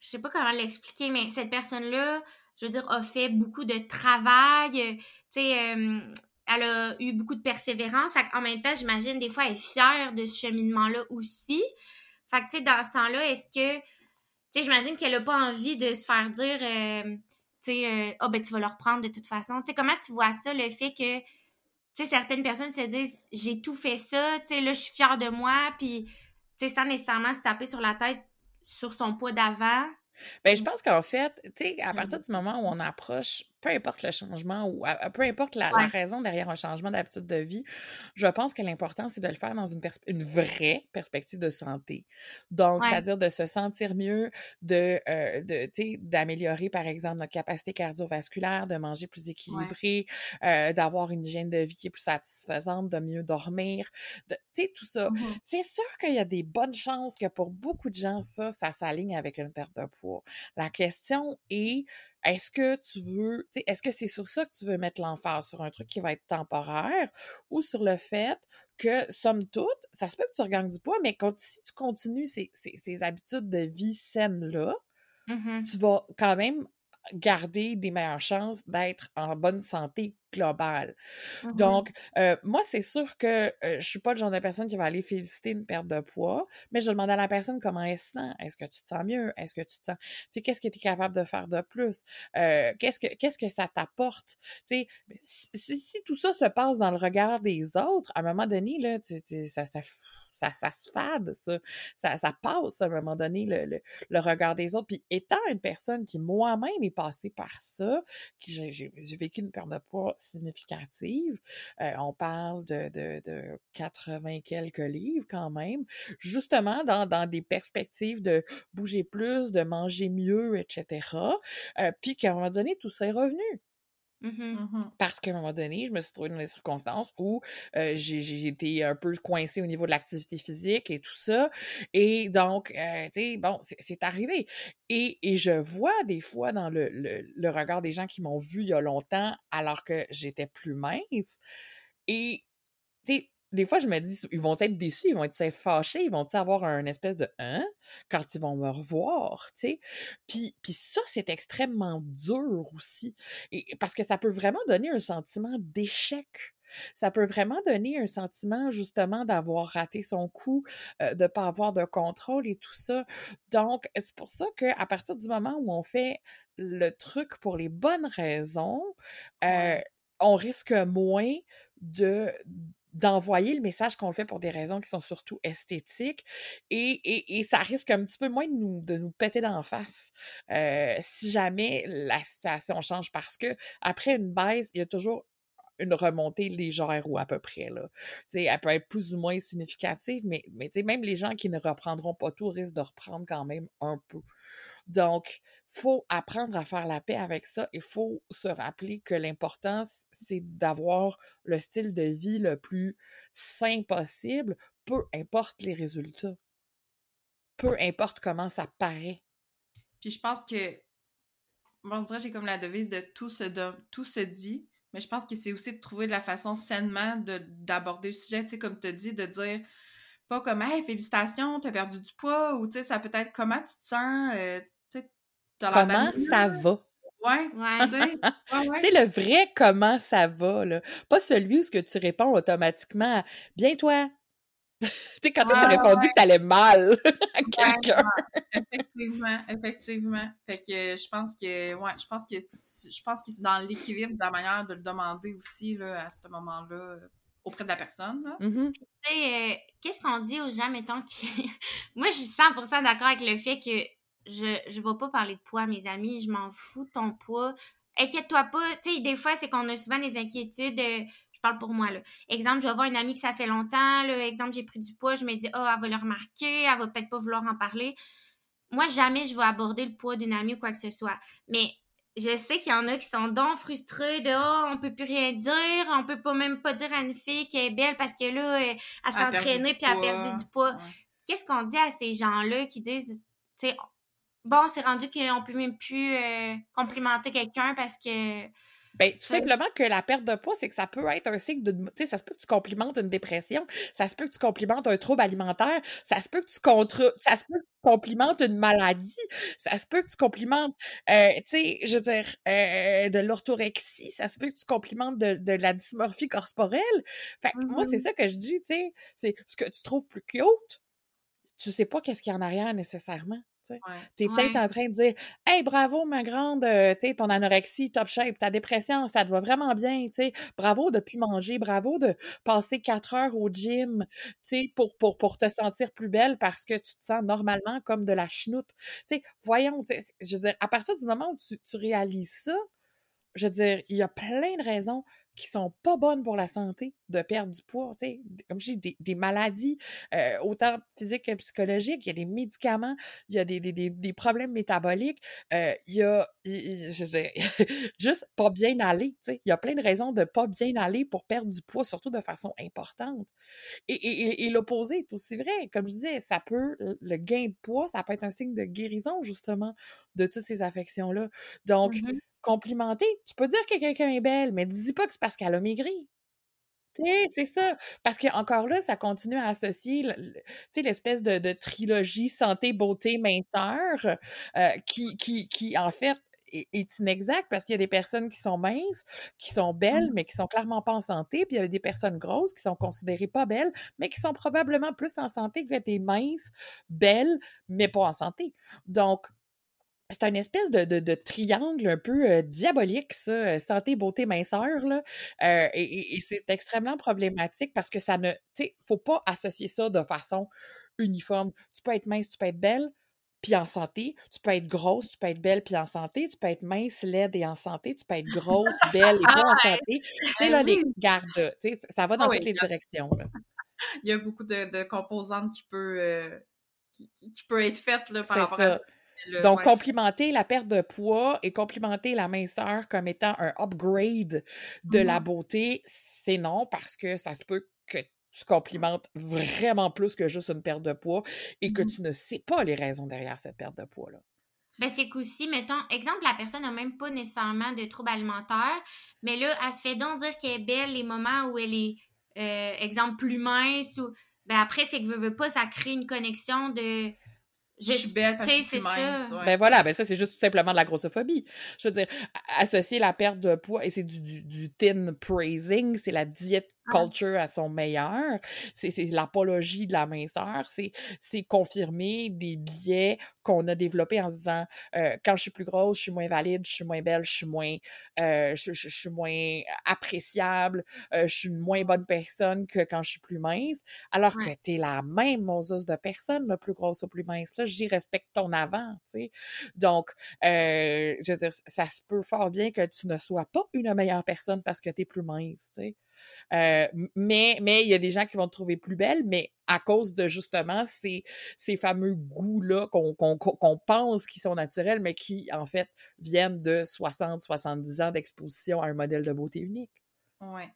je sais pas comment l'expliquer, mais cette personne-là, je veux dire, a fait beaucoup de travail, euh, tu sais, euh, elle a eu beaucoup de persévérance. Fait en même temps, j'imagine, des fois, elle est fière de ce cheminement-là aussi. Fait que, tu sais, dans ce temps-là, est-ce que, tu sais, j'imagine qu'elle a pas envie de se faire dire, euh, tu sais, euh, ah, ben, tu vas le reprendre de toute façon. Tu sais, comment tu vois ça, le fait que, tu sais, certaines personnes se disent, j'ai tout fait ça, tu sais, là, je suis fière de moi, puis, tu sais, sans nécessairement se taper sur la tête sur son poids d'avant. Ben, je pense qu'en fait, tu sais, à partir du moment où on approche, peu importe le changement ou à- à- peu importe la, raison derrière un changement d'habitude de vie, je pense que l'important, c'est de le faire dans une, vraie perspective de santé. Donc, Ouais. c'est-à-dire de se sentir mieux, de, euh, de, d'améliorer, par exemple, notre capacité cardiovasculaire, de manger plus équilibré, euh, d'avoir une hygiène de vie qui est plus satisfaisante, de mieux dormir, tu sais, tout ça. Mhm. C'est sûr qu'il y a des bonnes chances que pour beaucoup de gens, ça, ça s'aligne avec une perte de poids. La question est, est-ce que tu veux, est-ce que c'est sur ça que tu veux mettre l'emphase, sur un truc qui va être temporaire ou sur le fait que, somme toute, ça se peut que tu regagnes du poids, mais quand, si tu continues ces, ces, ces habitudes de vie saines-là, Mhm. tu vas quand même garder des meilleures chances d'être en bonne santé globale. Mhm. Donc, euh, moi, c'est sûr que euh, je suis pas le genre de personne qui va aller féliciter une perte de poids, mais je demande à la personne comment elle se sent. Est-ce que tu te sens mieux? Est-ce que tu te sens... Tu sais, qu'est-ce que tu es capable de faire de plus? Euh, qu'est-ce que qu'est-ce que ça t'apporte? Tu sais, si, si, tout ça se passe dans le regard des autres, à un moment donné, là, tu, tu, ça, ça ça, ça se fade, ça. ça. Ça passe à un moment donné, le, le, le regard des autres. Puis étant une personne qui moi-même est passée par ça, qui j'ai vécu une perte de poids significative, euh, on parle de, de, de 80 quelques livres quand même, justement dans, dans des perspectives de bouger plus, de manger mieux, etc. Euh, puis qu'à un moment donné, tout ça est revenu. Mhm. Mhm. Parce qu'à un moment donné, je me suis trouvée dans des circonstances où euh, j'ai été un peu coincée au niveau de l'activité physique et tout ça. Et donc, euh, tu sais, bon, c'est arrivé. Et, et, je vois des fois dans le, le, le regard des gens qui m'ont vu il y a longtemps alors que j'étais plus mince. Et, tu sais, des fois, je me dis, ils vont être déçus, ils vont être fâchés, ils vont avoir un espèce de hein quand ils vont me revoir, tu sais? Puis, puis ça, c'est extrêmement dur aussi. Et, parce que ça peut vraiment donner un sentiment d'échec. Ça peut vraiment donner un sentiment justement d'avoir raté son coup, euh, de ne pas avoir de contrôle et tout ça. Donc, c'est pour ça qu'à partir du moment où on fait le truc pour les bonnes raisons, euh, on risque moins de d'envoyer le message qu'on le fait pour des raisons qui sont surtout esthétiques et, ça risque un petit peu moins de nous, de nous péter d'en face euh, si jamais la situation change parce que après une baisse, il y a toujours une remontée légère ou à peu près. Là. elle peut être plus ou moins significative, mais, mais même les gens qui ne reprendront pas tout risquent de reprendre quand même un peu. Donc, faut apprendre à faire la paix avec ça. Il faut se rappeler que l'important, c'est d'avoir le style de vie le plus sain possible, peu importe les résultats. Peu importe comment ça paraît. Puis je pense que, bon, on dirait j'ai comme la devise de tout se, tout se dit, mais je pense que c'est aussi de trouver de la façon sainement d'aborder le sujet, tu sais, comme tu dit, de dire pas comme Hey, félicitations, t'as perdu du poids, ou tu sais, ça peut être comment tu te sens, euh, Comment ça va? Ouais, ouais. tu sais, ouais, ouais. le vrai comment ça va, là. Pas celui où ce que tu réponds automatiquement à Bien toi. tu sais, quand tu as répondu que t'allais mal à quelqu'un. effectivement, effectivement. Fait que je pense que, ouais, je pense que, je pense que c'est dans l'équilibre de la manière de le demander aussi, là, à ce moment-là auprès de la personne. Là. Mm-hmm. Tu sais, euh, qu'est-ce qu'on dit aux gens, mettons, qui... Moi, je suis 100% d'accord avec le fait que je je vais pas parler de poids à mes amis, je m'en fous de ton poids. Inquiète-toi pas, tu sais, des fois, c'est qu'on a souvent des inquiétudes. Euh, je parle pour moi, là. Exemple, je vais voir une amie que ça fait longtemps, là. Exemple, j'ai pris du poids, je me dis, oh, elle va le remarquer, elle va peut-être pas vouloir en parler. Moi, jamais je vais aborder le poids d'une amie ou quoi que ce soit. Mais je sais qu'il y en a qui sont donc frustrés de oh, on peut plus rien dire, on peut pas même pas dire à une fille qu'elle est belle parce que là, elle, elle s'est entraînée puis elle a perdu du poids. Ouais. Qu'est-ce qu'on dit à ces gens-là qui disent, tu sais, bon, c'est rendu qu'on peut même plus euh, complimenter quelqu'un parce que. Ben, tout simplement que la perte de poids, c'est que ça peut être un signe de. Tu sais, ça se peut que tu complimentes une dépression, ça se peut que tu complimentes un trouble alimentaire, ça se peut que tu contre. Ça se peut que tu complimentes une maladie, ça se peut que tu complimentes, euh, tu sais, je veux dire, euh, de l'orthorexie, ça se peut que tu complimentes de, de la dysmorphie corporelle. Fait que mm -hmm. moi, c'est ça que je dis, tu sais, c'est ce que tu trouves plus cute, tu sais pas qu'est-ce qu'il y a en arrière nécessairement. Tu es ouais. peut-être en train de dire Hey, bravo, ma grande, euh, tu ton anorexie, top shape, ta dépression, ça te va vraiment bien, bravo de plus manger, bravo de passer quatre heures au gym, pour, pour, pour te sentir plus belle parce que tu te sens normalement comme de la chenoute. Voyons, je veux dire, à partir du moment où tu, tu réalises ça, je veux dire, il y a plein de raisons qui sont pas bonnes pour la santé de perdre du poids, tu sais, comme je dis, des, maladies, euh, autant physiques que psychologiques, il y a des médicaments, il y a des, des, des, problèmes métaboliques, euh, il y a, je sais, juste pas bien aller, il y a plein de raisons de pas bien aller pour perdre du poids, surtout de façon importante. Et, et, l'opposé est aussi vrai, comme je disais, ça peut, le gain de poids, ça peut être un signe de guérison, justement, de toutes ces affections-là. Donc, mm -hmm complimenter. Tu peux dire que quelqu'un est belle, mais dis pas que c'est parce qu'elle a maigri. Tu sais, c'est ça. Parce que encore là, ça continue à associer l'espèce de, de, trilogie santé, beauté, minceur, euh, qui, qui, qui, en fait, est, est inexact parce qu'il y a des personnes qui sont minces, qui sont belles, Mmh. mais qui sont clairement pas en santé, puis il y a des personnes grosses qui sont considérées pas belles, mais qui sont probablement plus en santé que des minces, belles, mais pas en santé. Donc, c'est une espèce de, de, de triangle un peu euh, diabolique, ça, euh, santé, beauté, minceur, là. Euh, et c'est extrêmement problématique parce que ça ne, tu sais, faut pas associer ça de façon uniforme. Tu peux être mince, tu peux être belle, puis en santé. Tu peux être grosse, tu peux être belle, puis en santé. Tu peux être mince, laide et en santé. Tu peux être grosse, belle et pas en santé. Tu sais, Ben là, les gardes, tu sais, ça va dans Ah oui, toutes les a- directions, là. Il y a beaucoup de, de composantes qui peut, euh, qui, peut être faites là, par rapport ça. à le- Donc, ouais. complimenter la perte de poids et complimenter la minceur comme étant un upgrade de la Mhm. beauté, c'est non, parce que ça se peut que tu complimentes vraiment plus que juste une perte de poids et que Mhm. tu ne sais pas les raisons derrière cette perte de poids-là. Ben, c'est qu'aussi, mettons, exemple, la personne n'a même pas nécessairement de troubles alimentaires, mais là, elle se fait donc dire qu'elle est belle les moments où elle est, euh, exemple, plus mince ou. Ben, après, c'est que veut, veut pas, ça crée une connexion de. Je suis belle parce que c'est mince. ça. ouais. Ben voilà, ben ça, c'est juste tout simplement de la grossophobie. Je veux dire, associer la perte de poids, et c'est du, du, du thin praising, c'est la diète. Culture à son meilleur, c'est c'est l'apologie de la minceur, c'est c'est confirmer des biais qu'on a développés en se disant, euh, quand je suis plus grosse, je suis moins valide, je suis moins belle, je suis moins, euh, je, je- je suis moins appréciable, euh, je suis une moins bonne personne que quand je suis plus mince, alors Ouais. que t'es la même Moses de personne, le plus grosse ou plus mince. Ça, dis respecte ton avant, tu sais. Donc, euh, je veux dire, ça se peut fort bien que tu ne sois pas une meilleure personne parce que t'es plus mince, tu sais. Euh, mais mais il y a des gens qui vont te trouver plus belle, mais à cause de justement ces, ces fameux goûts-là qu'on pense qui sont naturels, mais qui, en fait, viennent de 60, 70 ans d'exposition à un modèle de beauté unique. Ouais.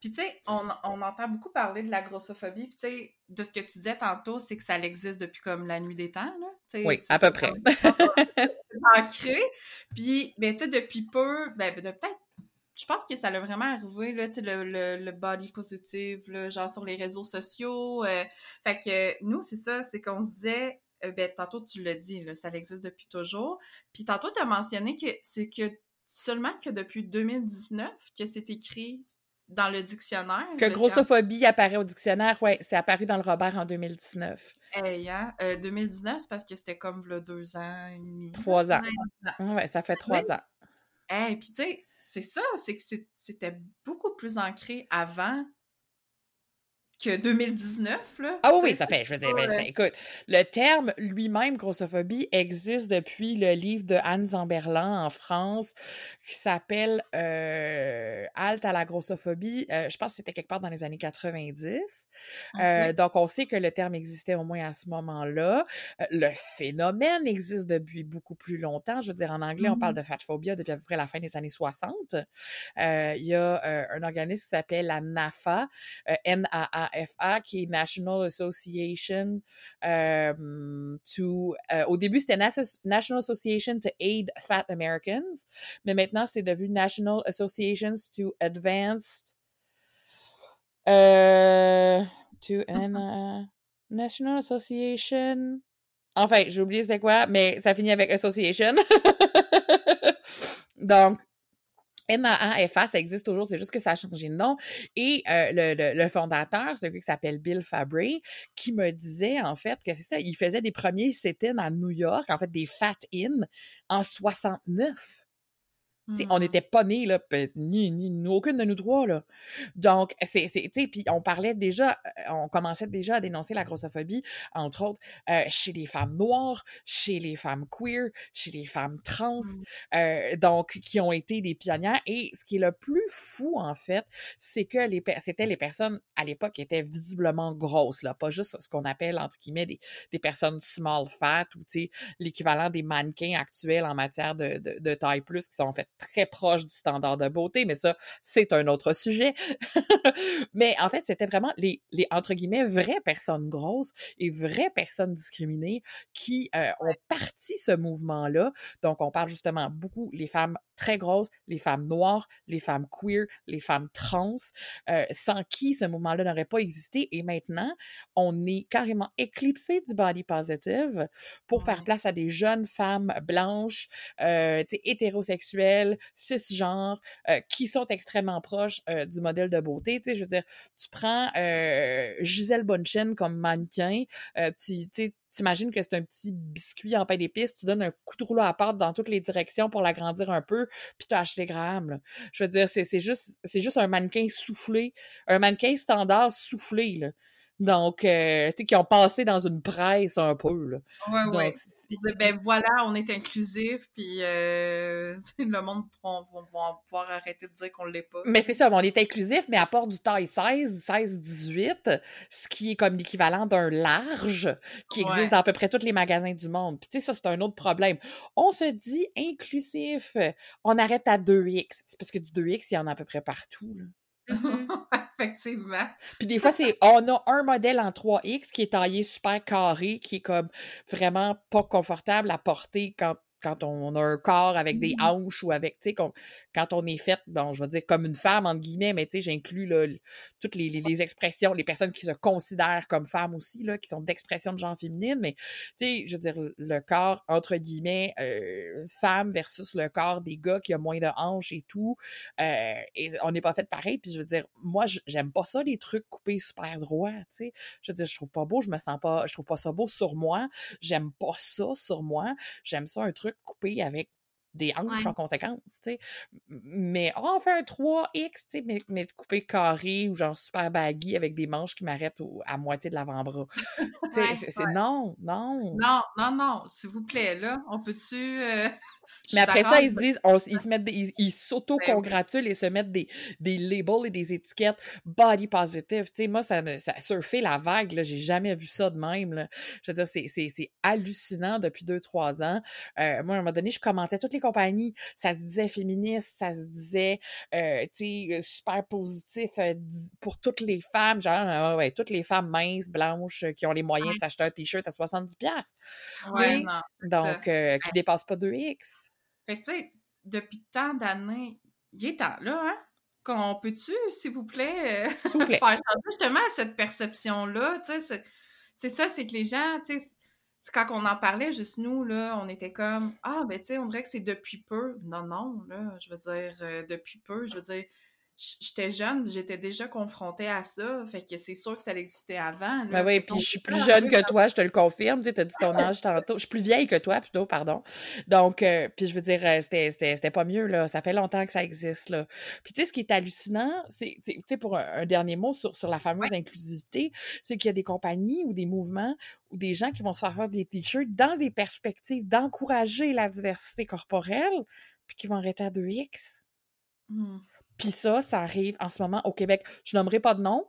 Puis tu sais, on, on entend beaucoup parler de la grossophobie. Puis tu sais, de ce que tu disais tantôt, c'est que ça existe depuis comme la nuit des temps, là. Oui, à peu près. ancré. Puis, ben tu sais, depuis peu, ben de peut-être je pense que ça l'a vraiment arrivé, là, le, le, le body positive, là, genre sur les réseaux sociaux. euh, fait que nous, c'est ça, c'est qu'on se disait, euh, ben, tantôt tu l'as dit, là, ça existe depuis toujours. Puis tantôt, tu as mentionné que c'est que seulement que depuis 2019 que c'est écrit dans le dictionnaire. Que le grossophobie apparaît au dictionnaire, ouais, c'est apparu dans le Robert en 2019. terme- Hey, hein, euh, 2019, c'est parce que c'était comme là, deux ans et demi. Trois ans. Ouais. Ça fait trois Oui. ans. Hey, puis tu sais, c'est ça, c'est que c'était beaucoup plus ancré avant que 2019, là. Ah oui, ça fait, je veux dire, ben, écoute, le terme lui-même, grossophobie, existe depuis le livre de Anne Zamberlan en France qui s'appelle euh, Halte à la grossophobie. Euh, je pense que c'était quelque part dans les années 90. Euh, donc, on sait que le terme existait au moins à ce moment-là. Euh, le phénomène existe depuis beaucoup plus longtemps. Je veux dire, en anglais, on parle Mhm. de fatphobia depuis à peu près la fin des années 60. Euh, Il y a un organisme qui s'appelle la NAFA, euh, N-A-A-F-A, qui est National Association euh, to... euh, au début, c'était National Association to Aid Fat Americans, mais maintenant, c'est devenu National Associations to Advanced... Euh, to N- National Association... Enfin, j'ai oublié c'était quoi, mais ça finit avec Association. Donc, NAAFA, ça existe toujours, c'est juste que ça a changé de nom. Et euh, le, le, le fondateur, celui qui s'appelle Bill Fabry, qui me disait en fait que c'est ça, il faisait des premiers sit-ins à New York, en fait des fat-in, en 69. T'sais, on n'était pas nés, là, ni, ni, aucune de nous trois, là. Donc, c'est, puis on parlait déjà, euh, on commençait déjà à dénoncer la grossophobie, entre autres, euh, chez les femmes noires, chez les femmes queer, chez les femmes trans, Mhm. euh, donc, qui ont été des pionnières. Et ce qui est le plus fou, en fait, c'est que les, c'était les personnes, à l'époque, qui étaient visiblement grosses, là, pas juste ce qu'on appelle, entre guillemets, des, des personnes small fat, ou, l'équivalent des mannequins actuels en matière de, de, de taille plus, qui sont en fait très proche du standard de beauté, mais ça, c'est un autre sujet. mais en fait, c'était vraiment les, les, entre guillemets, vraies personnes grosses et vraies personnes discriminées qui euh, ont parti ce mouvement-là. Donc, on parle justement beaucoup les femmes très grosses, les femmes noires, les femmes queer, les femmes trans, euh, sans qui ce mouvement-là n'aurait pas existé. Et maintenant, on est carrément éclipsé du body positive pour faire place à des jeunes femmes blanches, euh, hétérosexuelles, cisgenres, euh, qui sont extrêmement proches euh, du modèle de beauté. je veux dire, tu prends euh, Gisèle Bonchin comme mannequin, euh, tu t'imagines que c'est un petit biscuit en pain d'épices, tu donnes un coup de rouleau à pâte dans toutes les directions pour l'agrandir un peu, puis tu as acheté Graham. Je veux dire, c'est juste, juste un mannequin soufflé, un mannequin standard soufflé. Là. Donc, euh, tu sais, qui ont passé dans une presse un peu, là. Ouais, ouais. Ben voilà, on est inclusif, puis euh, le monde va, pouvoir arrêter de dire qu'on l'est pas. Mais c'est ça, on est inclusif, mais à part du taille 16, 16, 18, ce qui est comme l'équivalent d'un large qui existe dans à peu près tous les magasins du monde. Puis tu sais, ça, c'est un autre problème. On se dit inclusif, on arrête à 2X. C'est parce que du 2X, il y en a à peu près partout, là. Effectivement. Puis des fois, c'est on a un modèle en 3X qui est taillé super carré, qui est comme vraiment pas confortable à porter quand quand on a un corps avec des mmh. hanches ou avec, tu sais, quand on est fait, bon, je vais dire comme une femme, entre guillemets, mais tu sais, j'inclus toutes les, les, expressions, les personnes qui se considèrent comme femmes aussi, là, qui sont d'expression de genre féminine, mais tu sais, je veux dire, le corps, entre guillemets, euh, femme versus le corps des gars qui a moins de hanches et tout, euh, et on n'est pas fait pareil, puis je veux dire, moi, j'aime pas ça, les trucs coupés super droits, tu sais, je veux dire, je trouve pas beau, je me sens pas, je trouve pas ça beau sur moi, j'aime pas ça sur moi, j'aime ça un truc coupé avec des hanches en conséquence, tu sais. Mais oh, on fait un 3X, tu sais, mais, mais, coupé carré ou genre super baggy avec des manches qui m'arrêtent à moitié de l'avant-bras. tu sais, c'est non, non. Non, non, non, s'il vous plaît, là, on peut-tu... Euh, mais après ça, ils se disent, ils se mettent, ils s'auto-congratulent et se mettent des, des labels et des étiquettes body positive. Tu sais, moi, ça me, ça surfait la vague, là. J'ai jamais vu ça de même, là. Je veux dire, c'est, c'est, c'est hallucinant depuis deux, trois ans. Euh, moi, à un moment donné, je commentais toutes les compagnies. Ça se disait féministe, ça se disait, euh, tu sais, super positif euh, pour toutes les femmes. Genre, ouais, toutes les femmes minces, blanches, qui ont les moyens de s'acheter un t-shirt à 70$. Ouais, non, Donc, qui dépasse pas 2X. Fait que, tu sais, depuis tant d'années, il est temps, là, hein? Qu'on peut-tu, s'il vous plaît, euh, faire changer justement cette perception-là? Tu sais, c'est ça, c'est que les gens, tu sais, quand on en parlait, juste nous, là, on était comme Ah, ben, tu sais, on dirait que c'est depuis peu. Non, non, là, je veux dire, euh, depuis peu, je veux dire, j'étais jeune, j'étais déjà confrontée à ça, fait que c'est sûr que ça existait avant. Ben oui, puis je suis plus jeune que toi, je te le confirme, tu as dit ton âge tantôt. Je suis plus vieille que toi, plutôt, pardon. Donc, euh, puis je veux dire, euh, c'était pas mieux, là, ça fait longtemps que ça existe, là. Puis tu sais, ce qui est hallucinant, c'est, tu sais, pour un, dernier mot sur, sur la fameuse inclusivité, c'est qu'il y a des compagnies ou des mouvements ou des gens qui vont se faire faire des t-shirts dans des perspectives d'encourager la diversité corporelle, puis qui vont arrêter à 2X. Mmh. Puis ça, ça arrive en ce moment au Québec. Je nommerai pas de nom,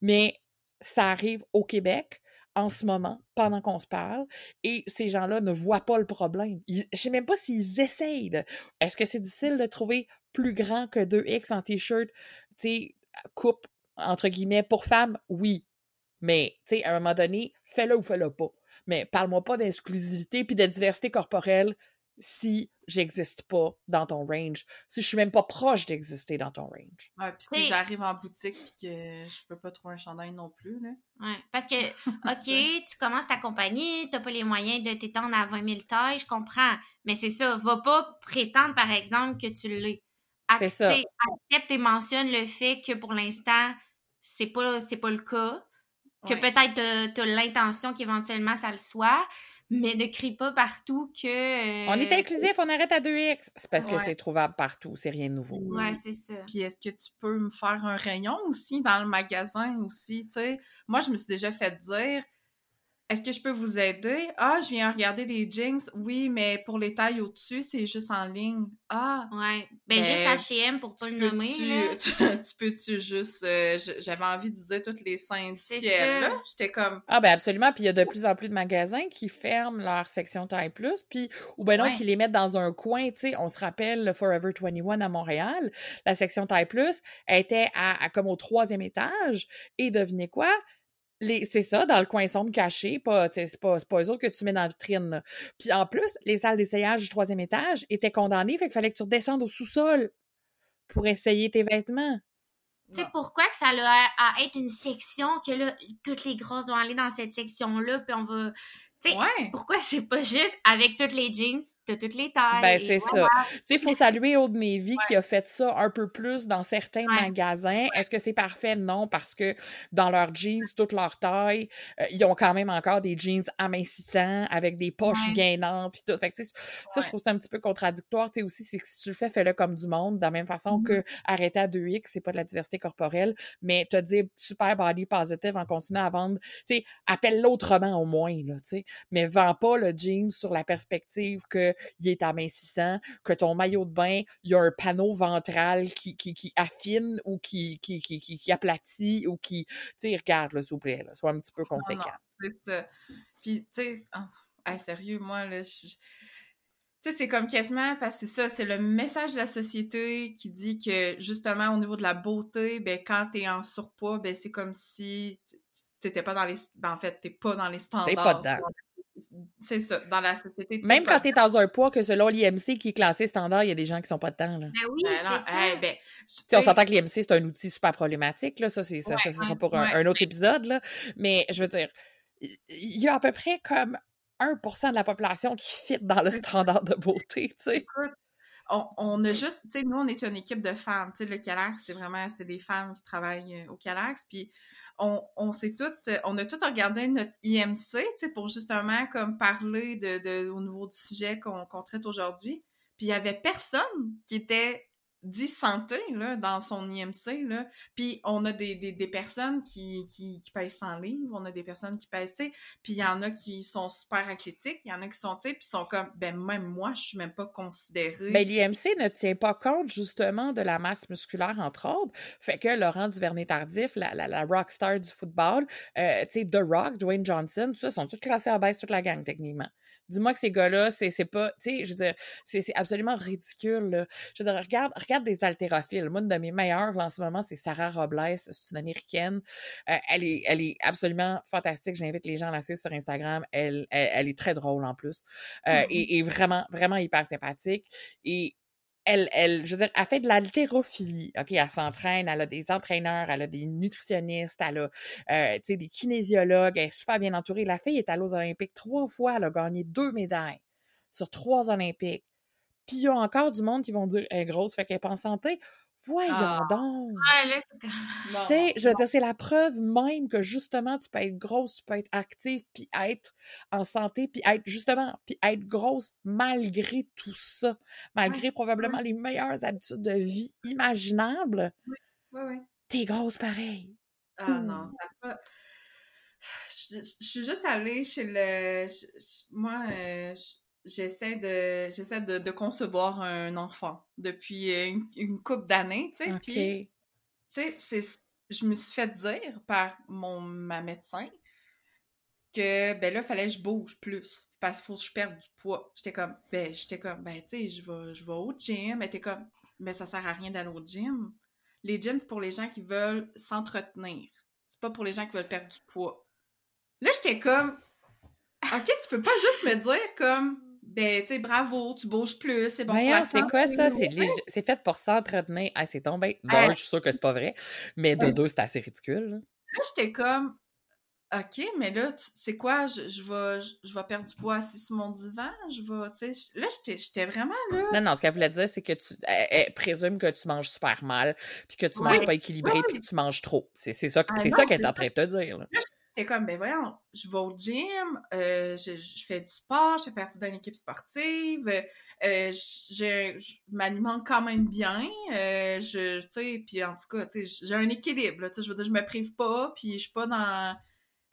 mais ça arrive au Québec en ce moment, pendant qu'on se parle, et ces gens-là ne voient pas le problème. Je je sais même pas s'ils essayent. Est-ce que c'est difficile de trouver plus grand que 2X en t-shirt, tu coupe, entre guillemets, pour femmes? Oui. Mais, tu sais, à un moment donné, fais-le ou fais-le pas. Mais parle-moi pas d'exclusivité puis de diversité corporelle si j'existe pas dans ton range, si je suis même pas proche d'exister dans ton range. Ouais, puis si j'arrive en boutique et que je peux pas trouver un chandail non plus, là. Ouais, parce que, OK, tu commences ta compagnie, t'as pas les moyens de t'étendre à 20 000 tailles, je comprends, mais c'est ça, va pas prétendre, par exemple, que tu l'es. C'est ça. Accepte et mentionne le fait que pour l'instant, c'est pas, pas le cas, que peut-être t'as l'intention qu'éventuellement ça le soit, mais ne crie pas partout que. On est euh, inclusif, on arrête à 2X. C'est parce que c'est trouvable partout, c'est rien de nouveau. Ouais, c'est ça. Puis est-ce que tu peux me faire un rayon aussi dans le magasin aussi, tu sais? Moi, je me suis déjà fait dire est-ce que je peux vous aider? Ah, je viens regarder les jeans. Oui, mais pour les tailles au-dessus, c'est juste en ligne. Ah! Ouais. Ben, juste H&M pour pas le nommer, là. Tu, tu peux-tu juste... euh, J'avais envie de dire toutes les C'est ciel, ça. là. J'étais comme... Ah ben absolument, puis il y a de plus en plus de magasins qui ferment leur section taille plus, puis ou ben non, Ouais. qui les mettent dans un coin, tu sais, on se rappelle le Forever 21 à Montréal, la section taille plus était à, à comme au troisième étage, et devinez quoi? Les, c'est ça, dans le coin sombre caché, pas, tu sais, c'est pas, c'est pas eux autres que tu mets dans la vitrine. là. Puis en plus, les salles d'essayage du troisième étage étaient condamnées, fait qu'il fallait que tu redescendes au sous-sol pour essayer tes vêtements. Tu sais, pourquoi que ça a à, à être une section, que là, toutes les grosses vont aller dans cette section-là, puis on va... Tu sais, Ouais! pourquoi c'est pas juste avec toutes les jeans? De toutes les tailles? Ben, c'est voilà. ça. Tu sais, il faut saluer Old Navy qui a fait ça un peu plus dans certains Ouais. magasins. Est-ce que c'est parfait? Non, parce que dans leurs jeans, toute leur taille, euh, ils ont quand même encore des jeans amincissants avec des poches gainantes puis tout. Fait que, ça, je trouve ça un petit peu contradictoire. Tu sais, aussi, c'est que si tu le fais, fais-le comme du monde, de la même façon Mhm. que arrêter à 2X, c'est pas de la diversité corporelle, mais te dire super body positive en continuant à vendre, tu sais, appelle-le autrement au moins, là, tu sais, mais vends pas le jean sur la perspective que il est amincissant, que ton maillot de bain, il y a un panneau ventral qui, qui, qui affine ou qui, qui, qui, qui, aplatit ou qui, tu sais, regarde, là, s'il vous plaît, là, sois un petit peu conséquent. c'est ça. Puis, tu sais, hey, sérieux, moi, là, je... Tu sais, c'est comme quasiment, parce que c'est ça, c'est le message de la société qui dit que, justement, au niveau de la beauté, ben, quand t'es en surpoids, ben, c'est comme si t'étais pas dans les... Ben, en fait, t'es pas dans les standards. T'es pas dedans. C'est ça, dans la société. Même quand t'es dans un poids que selon l'IMC qui est classé standard, il y a des gens qui sont pas dedans, là. Ben oui, Ben c'est ça. hey, ben, tu Tu on s'entend que l'IMC, c'est un outil super problématique, là. Ça, c'est, ça, Ouais, ça, ça sera pour un, ouais. un autre épisode, là. Mais je veux dire, il y a à peu près comme 1% de la population qui fit dans le standard de beauté, tu sais. on, on a juste, tu sais, nous, on est une équipe de femmes. Tu sais, le Calax, c'est vraiment, c'est des femmes qui travaillent euh, au Calax. Puis, on, on s'est toutes, on a toutes regardé notre IMC, pour justement, comme, parler de, de, au niveau du sujet qu'on traite aujourd'hui. Puis, il y avait personne qui était dit santé, dans son IMC, là. Puis, on a des, personnes qui, qui, pèsent 100 livres, on a des personnes qui pèsent, tu sais, puis il y en a qui sont super athlétiques, il y en a qui sont, tu sais, puis sont comme, ben, même moi, je suis même pas considérée. Ben, l'IMC ne tient pas compte, justement, de la masse musculaire, entre autres. Fait que Laurent Duvernay-Tardif, la, la, la rockstar du football, euh, tu sais, The Rock, Dwayne Johnson, tout ça, sont tous classés à baisse, toute la gang, techniquement. Dis-moi que ces gars-là, c'est c'est pas, tu sais, je veux dire, c'est c'est absolument ridicule. là. Je veux dire, regarde, regarde des haltérophiles. Moi, une de mes meilleures, là, en ce moment, c'est Sarah Robles, c'est une américaine. Euh, elle, est, elle est absolument fantastique. J'invite les gens à la suivre sur Instagram. Elle, elle, elle est très drôle, en plus. Euh, Mhm. et, et vraiment, vraiment hyper sympathique. Et elle, elle, je veux dire, elle fait de l'haltérophilie. OK, elle s'entraîne, elle a des entraîneurs, elle a des nutritionnistes, elle a, euh, tu sais, des kinésiologues, elle est super bien entourée. La fille est allée aux Olympiques trois fois, elle a gagné deux médailles sur trois Olympiques. Puis il y a encore du monde qui vont dire, elle est grosse, fait qu'elle est pas en santé. Voyons Ah. donc! Là, c'est comme... Non, Tu sais, je veux dire, c'est la preuve même que justement, tu peux être grosse, tu peux être active, puis être en santé, puis être justement, puis être grosse malgré tout ça, malgré probablement les meilleures habitudes de vie imaginables, Oui, oui. t'es grosse pareil. Ah non, ça pas. Je, je- je suis juste allée chez le. je- moi, euh, je- j'essaie de j'essaie de, de concevoir un enfant depuis une, une couple d'années, tu sais. Puis, tu sais, c'est- je me suis fait dire par mon ma médecin que ben là, fallait que je bouge plus parce qu'il faut que je perde du poids. J'étais comme ben j'étais comme ben tu sais, je vais je vais au gym, mais t'es comme mais ça sert à rien d'aller au gym. Les gyms c'est pour les gens qui veulent s'entretenir. C'est pas pour les gens qui veulent perdre du poids. Là, j'étais comme OK, tu peux pas juste me dire comme ben tu sais bravo, tu bouges plus, c'est bon pour Voyons, c'est quoi ça? C'est lég- c'est fait pour s'entretenir. Ah, c'est tombé. D'un, Ah. je suis sûre que c'est pas vrai, mais de deux, c'est assez ridicule. là. Là, j'étais comme, OK, mais là, tu sais quoi, je, je vais, je, je vais perdre du poids assis sur mon divan, je vais, tu sais, là, j'étais j'étais vraiment là. Non, non, ce qu'elle voulait dire, c'est que tu elle- elle présume que tu manges super mal, puis que tu manges pas équilibré, puis que tu manges trop. C'est c'est ça, Ah c'est ça qu'elle est c'est en train de te dire. là. J'étais comme, ben voyons, je vais au gym, euh, je, fais du sport, je fais partie d'une équipe sportive, euh, je, m'alimente quand même bien, euh, je, tu sais, puis en tout cas, tu sais, j'ai un équilibre, tu sais, je veux dire, je me prive pas, puis je suis pas dans...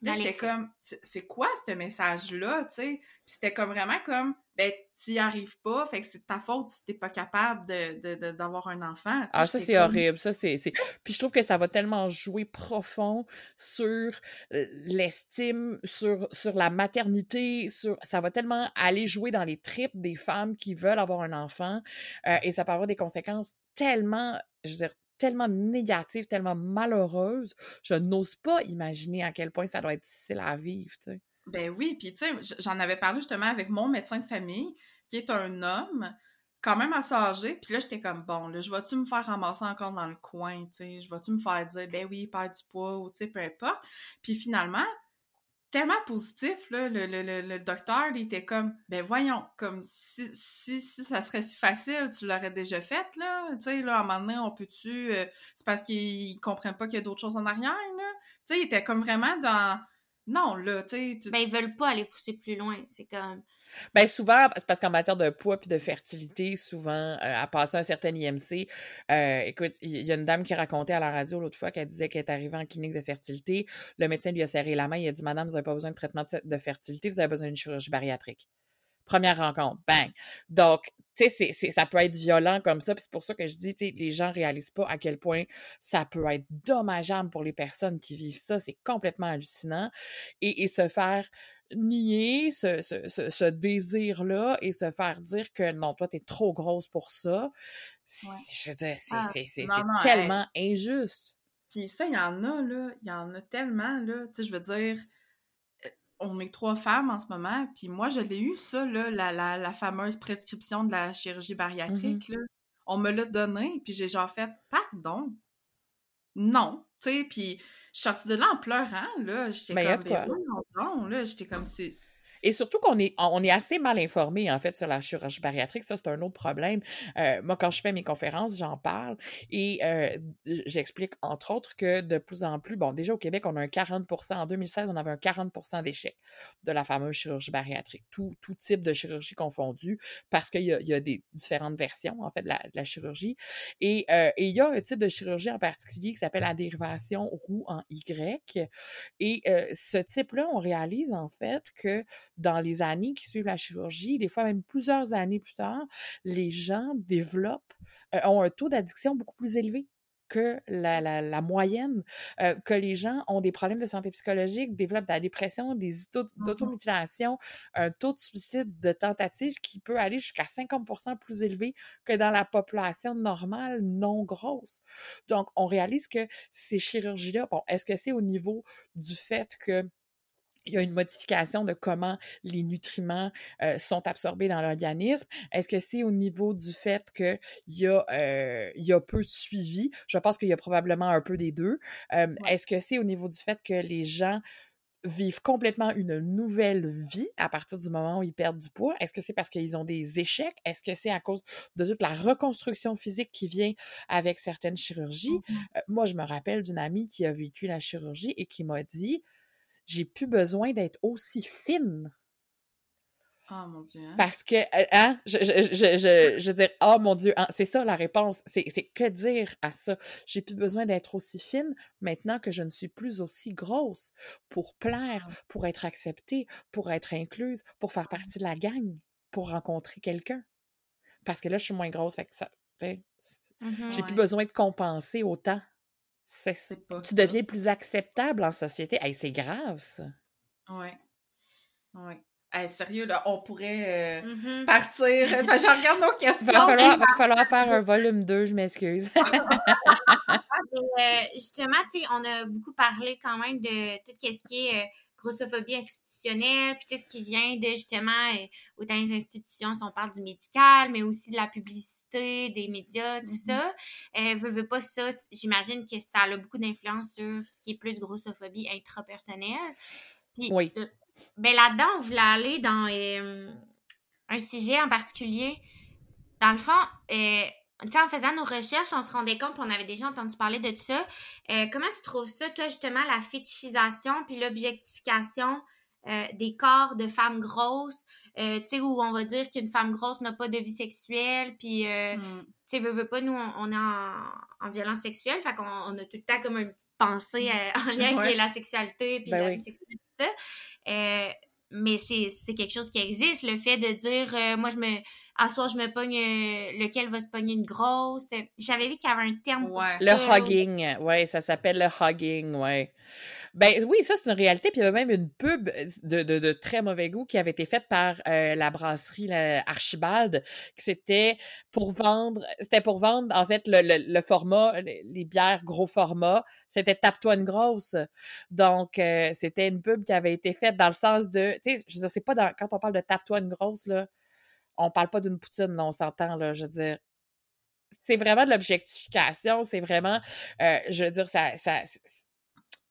J'étais comme, c'est quoi ce message-là, tu sais? C'était comme vraiment comme, ben, tu n'y arrives pas, fait que c'est ta faute si t'es pas capable de, d'avoir un enfant. Ah, ça, c'est horrible. Ça, c'est, Puis je trouve que ça va tellement jouer profond sur l'estime, sur, sur la maternité, sur... ça va tellement aller jouer dans les tripes des femmes qui veulent avoir un enfant, euh, et ça peut avoir des conséquences tellement, je veux dire, tellement négative, tellement malheureuse, je n'ose pas imaginer à quel point ça doit être difficile à vivre. Ben oui, puis tu sais, j'en avais parlé justement avec mon médecin de famille, qui est un homme quand même assez âgé, puis là, j'étais comme, bon, là, je vais-tu me faire ramasser encore dans le coin, tu sais, je vais-tu me faire dire, ben oui, perd du poids, ou tu sais, peu importe? Puis finalement, tellement positif, là, le, le, le, docteur, il était comme, ben voyons, comme si, si, si ça serait si facile, tu l'aurais déjà fait, là, tu sais, là, à un moment donné, on peut-tu, euh, c'est parce qu'ils comprennent pas qu'il y a d'autres choses en arrière, là, tu sais, il était comme vraiment dans, non, là, tu sais... Ben, ils veulent pas aller pousser plus loin, c'est comme... Bien, souvent, c'est parce qu'en matière de poids puis de fertilité, souvent, euh, à passer un certain IMC, euh, écoute, il y, a une dame qui racontait à la radio l'autre fois qu'elle disait qu'elle est arrivée en clinique de fertilité. Le médecin lui a serré la main, il a dit Madame, vous n'avez pas besoin de traitement de, fertilité, vous avez besoin d'une chirurgie bariatrique. Première rencontre, bang. Donc, tu sais, ça peut être violent comme ça, puis c'est pour ça que je dis, tu sais, les gens réalisent pas à quel point ça peut être dommageable pour les personnes qui vivent ça. C'est complètement hallucinant. et se faire nier ce, ce, ce, désir-là et se faire dire que non, toi, t'es trop grosse pour ça. Je veux dire, c'est ah, tellement injuste. Puis ça, il y en a, là. Il y en a tellement, là. Tu sais, je veux dire, euh, on est trois femmes en ce moment, puis moi, je l'ai eu, ça, là, la, la, la, fameuse prescription de la chirurgie mmh bariatrique, là. On me l'a donné, puis j'ai genre fait « Pardon? Non. » Tu sais, puis suis sortie de là en pleurant, là. J'étais ben, comme, non, là. J'étais comme, c'est et surtout qu'on est, on est assez mal informé, en fait, sur la chirurgie bariatrique. Ça, c'est un autre problème. Euh, moi, quand je fais mes conférences, j'en parle et euh, j'explique, entre autres, que de plus en plus, bon, déjà au Québec, on a un 40 En 2016, on avait un 40 d'échecs de la fameuse chirurgie bariatrique. Tout, tout type de chirurgie confondue, parce qu'il y, y a, des différentes versions, en fait, de la, chirurgie. Et, euh, et, il y a un type de chirurgie en particulier qui s'appelle la dérivation roux en Y. Et ce type-là, on réalise, en fait, que dans les années qui suivent la chirurgie, des fois même plusieurs années plus tard, les gens développent, euh, ont un taux d'addiction beaucoup plus élevé que la, la, moyenne, euh, que les gens ont des problèmes de santé psychologique, développent de la dépression, des mmh d'automutilation, un taux de suicide de tentative qui peut aller jusqu'à 50% plus élevé que dans la population normale non grosse. Donc, on réalise que ces chirurgies-là, bon, est-ce que c'est au niveau du fait que il y a une modification de comment les nutriments euh, sont absorbés dans l'organisme? Est-ce que c'est au niveau du fait qu'il y, a, euh, y a peu de suivi? Je pense qu'il y a probablement un peu des deux. Euh, est-ce que c'est au niveau du fait que les gens vivent complètement une nouvelle vie à partir du moment où ils perdent du poids? Est-ce que c'est parce qu'ils ont des échecs? Est-ce que c'est à cause de toute la reconstruction physique qui vient avec certaines chirurgies? Mmh moi, je me rappelle d'une amie qui a vécu la chirurgie et qui m'a dit j'ai plus besoin d'être aussi fine. Oh mon Dieu. Hein? Parce que, euh, hein, je, je, je, je, veux dire, oh mon Dieu, hein, c'est ça la réponse. C'est que dire à ça? J'ai plus besoin d'être aussi fine maintenant que je ne suis plus aussi grosse pour plaire, pour être acceptée, pour être incluse, pour faire partie de la gang, pour rencontrer quelqu'un. Parce que là, je suis moins grosse, fait que ça, mmh j'ai plus besoin de compenser autant. C'est pas Tu deviens plus acceptable en société. Hey, c'est grave, ça. Oui. Oui. Hey, sérieux, là, on pourrait euh, mm-hmm. partir. Enfin, j'en regarde nos questions. Va falloir, va falloir faire un volume 2, je m'excuse. Euh, justement, tu sais, on a beaucoup parlé quand même de tout ce qui est euh, grossophobie institutionnelle, puis ce qui vient de justement, autant les institutions, si on parle du médical, mais aussi de la publicité des médias, tout mm-hmm. ça. Euh, veut, pas ça, j'imagine que ça a beaucoup d'influence sur ce qui est plus grossophobie intrapersonnelle. Puis, oui. Euh, ben là-dedans, on voulait aller dans euh, un sujet en particulier. Dans le fond, euh, en faisant nos recherches, on se rendait compte, on avait déjà entendu parler de ça. comment tu trouves ça, toi, justement, la fétichisation puis l'objectification des corps de femmes grosses, tu sais, où on va dire qu'une femme grosse n'a pas de vie sexuelle, puis, mm. tu sais, veut, veut pas, nous, on, est en, violence sexuelle, fait qu'on on a tout le temps comme une petite pensée en lien avec la sexualité, puis ben la vie sexuelle, tout ça. Mais c'est quelque chose qui existe, le fait de dire euh, moi je me à soir je me pogne euh, lequel va se pogner une grosse. J'avais vu qu'il y avait un terme pour Le hugging, ouais, ça s'appelle le hugging, ouais. Ben oui, ça c'est une réalité. Puis il y avait même une pub de, de, de très mauvais goût qui avait été faite par euh, la brasserie Archibald, qui c'était pour vendre, c'était pour vendre en fait le, le, format, les, bières gros format, c'était tape-toi une grosse. Donc euh, c'était une pub qui avait été faite dans le sens de, tu sais, je veux dire, c'est pas dans, quand on parle de tape-toi une grosse là, on parle pas d'une poutine, là, on s'entend là, je veux dire c'est vraiment de l'objectification, c'est vraiment, euh, je veux dire, ça, ça,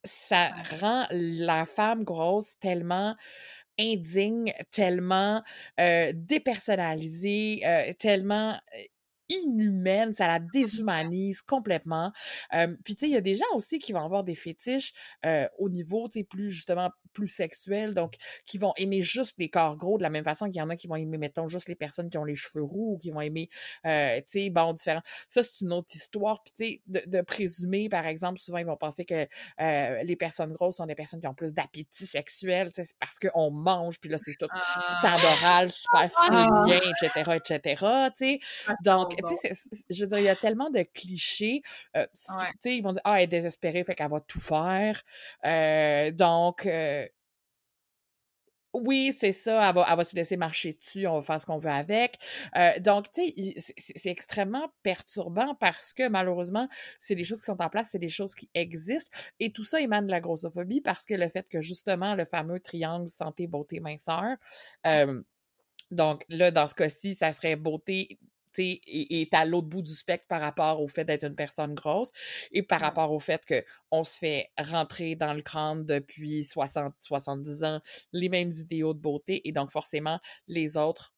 ça rend la femme grosse tellement indigne, tellement euh, dépersonnalisée, euh, tellement inhumaine, ça la déshumanise complètement. puis tu sais, il y a des gens aussi qui vont avoir des fétiches au niveau, tu sais, plus justement plus sexuel, donc qui vont aimer juste les corps gros de la même façon qu'il y en a qui vont aimer, mettons, juste les personnes qui ont les cheveux roux ou qui vont aimer, tu sais, bon, différents. Ça, c'est une autre histoire. Puis tu sais, de, de, présumer, par exemple, souvent ils vont penser que les personnes grosses sont des personnes qui ont plus d'appétit sexuel, tu sais, c'est parce qu'on mange, puis là, c'est tout ah. standard super ah. etc., etc., tu sais. Donc, je veux dire, il y a tellement de clichés. Euh, ils vont dire, ah, elle est désespérée, fait qu'elle va tout faire. Euh, donc, euh, oui, c'est ça, elle va, se laisser marcher dessus, on va faire ce qu'on veut avec. donc, tu sais, c'est extrêmement perturbant parce que malheureusement, c'est des choses qui sont en place, c'est des choses qui existent. Et tout ça émane de la grossophobie parce que le fait que justement, le fameux triangle santé, beauté, minceur, donc là, dans ce cas-ci, ça serait beauté, est, à l'autre bout du spectre par rapport au fait d'être une personne grosse et par rapport au fait qu'on se fait rentrer dans le crâne depuis 60, 70 ans les mêmes idéaux de beauté et donc forcément les autres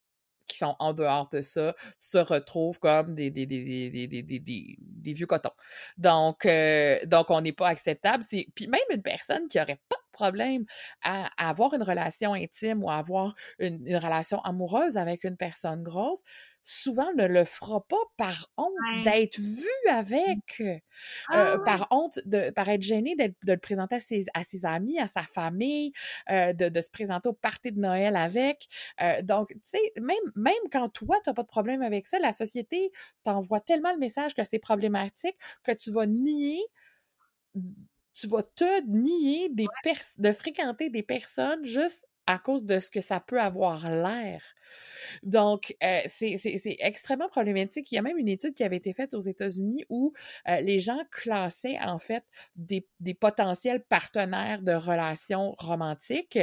qui sont en dehors de ça se retrouvent comme des, des, des, des vieux cotons. Donc, euh, donc on n'est pas acceptable. Puis même une personne qui n'aurait pas de problème à, avoir une relation intime ou à avoir une, une relation amoureuse avec une personne grosse, souvent ne le fera pas par honte d'être vu avec, euh, ah par honte, de, par être gêné de, le présenter à ses, à ses, amis, à sa famille, euh, de, de, se présenter au party de Noël avec. Euh, donc, tu sais, même, même quand toi, tu n'as pas de problème avec ça, la société t'envoie tellement le message que c'est problématique que tu vas nier tu vas te nier des de fréquenter des personnes juste à cause de ce que ça peut avoir l'air. Donc, euh, c'est extrêmement problématique. Il y a même une étude qui avait été faite aux États-Unis où euh, les gens classaient en fait des, des, potentiels partenaires de relations romantiques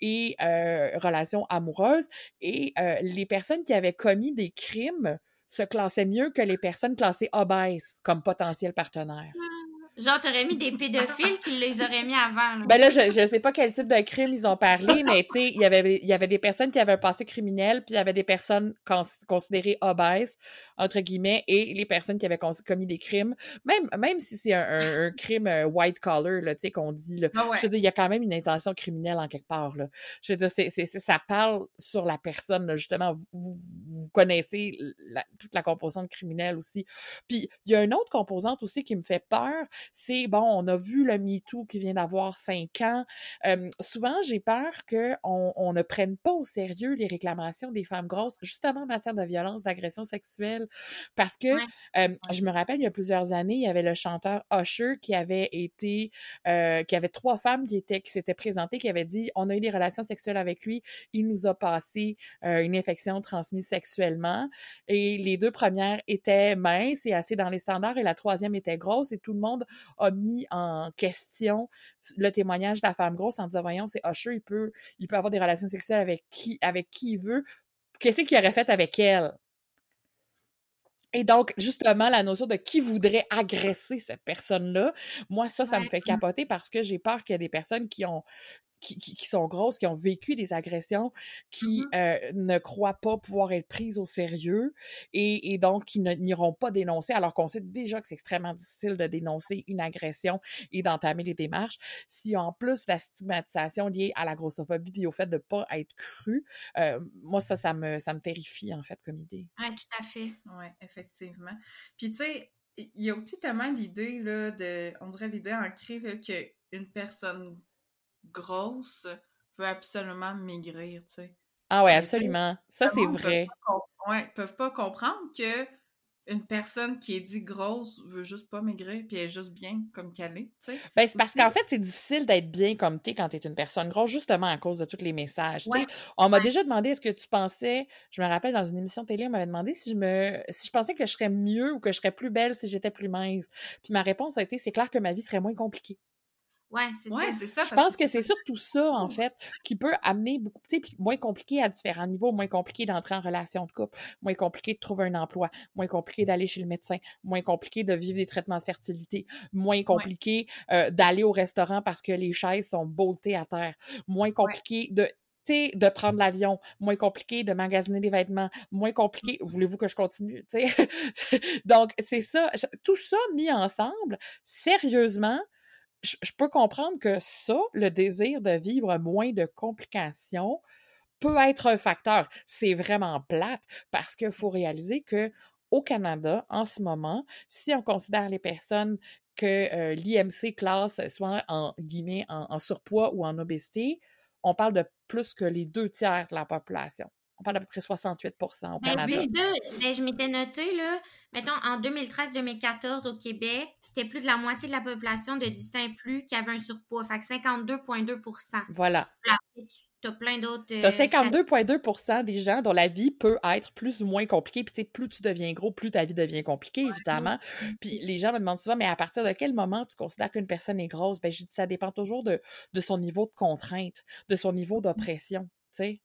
et euh, relations amoureuses et les personnes qui avaient commis des crimes se classaient mieux que les personnes classées obèses comme potentiels partenaires. Genre, t'aurais mis des pédophiles qui les auraient mis avant. Là. Ben là, je, je sais pas quel type de crime ils ont parlé, mais tu sais, il y avait, il y avait des personnes qui avaient un passé criminel, puis il y avait des personnes considérées obèses, entre guillemets, et les personnes qui avaient commis des crimes. Même, même si c'est un, un, crime euh, white collar, tu sais, qu'on dit, là. Je veux dire, il y a quand même une intention criminelle en quelque part, là. Je veux dire, ça parle sur la personne, là, justement. Vous, vous, connaissez toute la composante criminelle aussi. Puis, il y a une autre composante aussi qui me fait peur, c'est bon, on a vu le MeToo qui vient d'avoir cinq ans. souvent, j'ai peur qu'on on ne prenne pas au sérieux les réclamations des femmes grosses, justement en matière de violence, d'agression sexuelle. Parce que je me rappelle, il y a plusieurs années, il y avait le chanteur Usher qui avait été, qui avait trois femmes qui étaient, qui s'étaient présentées, qui avaient dit on a eu des relations sexuelles avec lui, il nous a passé une infection transmise sexuellement. Et les deux premières étaient minces et assez dans les standards, et la troisième était grosse, et tout le monde a mis en question le témoignage de la femme grosse en disant voyons, c'est Usher, il peut, il peut avoir des relations sexuelles avec qui, avec qui il veut. Qu'est-ce qu'il aurait fait avec elle? Et donc, justement, la notion de qui voudrait agresser cette personne-là, moi, ça, ça me fait capoter parce que j'ai peur qu'il y ait des personnes qui ont qui, qui, sont grosses, qui ont vécu des agressions, qui Mmh euh, ne croient pas pouvoir être prises au sérieux et, et donc qui n'iront pas dénoncer, alors qu'on sait déjà que c'est extrêmement difficile de dénoncer une agression et d'entamer les démarches. Si en plus la stigmatisation liée à la grossophobie puis au fait de ne pas être cru, euh, moi, ça, ça me, ça me terrifie, en fait, comme idée. Oui, tout à fait. Oui, effectivement. Puis, tu sais, il y a aussi tellement l'idée, là, de, on dirait l'idée ancrée, là, qu'une personne grosse veut absolument maigrir, tu sais. Ah ouais, absolument. Ça, c'est vrai. Oui, ils peuvent pas comprendre que une personne qui est dit grosse veut juste pas maigrir puis elle est juste bien comme qu'elle est, tu sais. Ben, c'est parce qu'en fait, c'est difficile d'être bien comme t'es quand t'es une personne grosse, justement à cause de tous les messages. Ouais. On m'a Ouais. déjà demandé est-ce que tu pensais, je me rappelle dans une émission télé, on m'avait demandé si je me si je pensais que je serais mieux ou que je serais plus belle si j'étais plus mince. Puis ma réponse a été c'est clair que ma vie serait moins compliquée. Ouais, c'est Ouais, ça. c'est ça. Je pense que c'est ça. surtout ça, en fait, qui peut amener beaucoup, tu sais, moins compliqué à différents niveaux, moins compliqué d'entrer en relation de couple, moins compliqué de trouver un emploi, moins compliqué d'aller chez le médecin, moins compliqué de vivre des traitements de fertilité, moins compliqué euh, d'aller au restaurant parce que les chaises sont boltées à terre, moins compliqué de tu sais, de prendre l'avion, moins compliqué de magasiner des vêtements, moins compliqué. Voulez-vous que je continue? tu sais? Donc, c'est ça. Tout ça mis ensemble, sérieusement, je, peux comprendre que ça, le désir de vivre moins de complications, peut être un facteur. C'est vraiment plate parce qu'il faut réaliser que au Canada, en ce moment, si on considère les personnes que euh, l'IMC classe soit en guillemets en surpoids ou en obésité, on parle de plus que les deux tiers de la population. On parle d'à peu près 68 au Ben, Canada. ça. Ben, je m'étais noté, là, mettons, en 2013-2014 au Québec, c'était plus de la moitié de la population de 18 ans et plus qui avait un surpoids. Fait que 52,2 Voilà. Là, tu as plein d'autres. euh, T'as statistiques. 52,2% des gens dont la vie peut être plus ou moins compliquée. Puis, tu sais, plus tu deviens gros, plus ta vie devient compliquée, évidemment. Puis, les gens me demandent souvent, mais à partir de quel moment tu considères qu'une personne est grosse? Ben, je dis, ça dépend toujours de, de son niveau de contrainte, de son niveau d'oppression. Tu.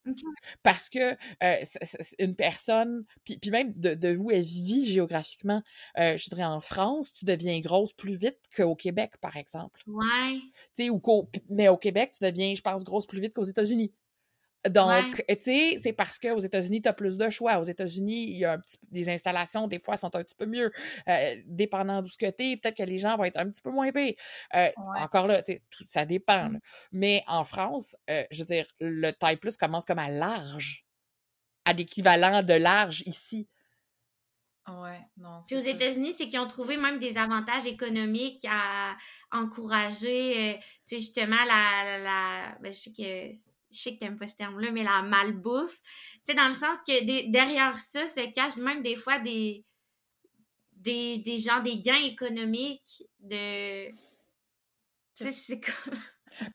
Parce que euh, c'est- une personne, puis, puis même de, de où elle vit géographiquement, euh, je dirais en France, tu deviens grosse plus vite qu'au Québec, par exemple. Ouais. Tu sais, mais au Québec, tu deviens, je pense, grosse plus vite qu'aux États-Unis. Donc, tu sais, c'est parce qu'aux États-Unis, tu as plus de choix. Aux États-Unis, il y a un petit, des installations, des fois, sont un petit peu mieux. Euh, dépendant d'où ce que tu peut-être que les gens vont être un petit peu moins payés. Euh, Encore là, tu sais, tout- ça dépend. là. Mais en France, euh, je veux dire, le taille plus commence comme à large, à l'équivalent de large ici. Ouais, non. Puis aux. États-Unis, c'est qu'ils ont trouvé même des avantages économiques à encourager, euh, tu sais, justement, la. la, la- ben, je sais que. Je sais que t'aimes pas ce terme-là, mais la malbouffe. Tu sais, dans le sens que des- derrière ça se cachent même des fois des. Des, des gens, des gains économiques de. Tu sais, c'est comme.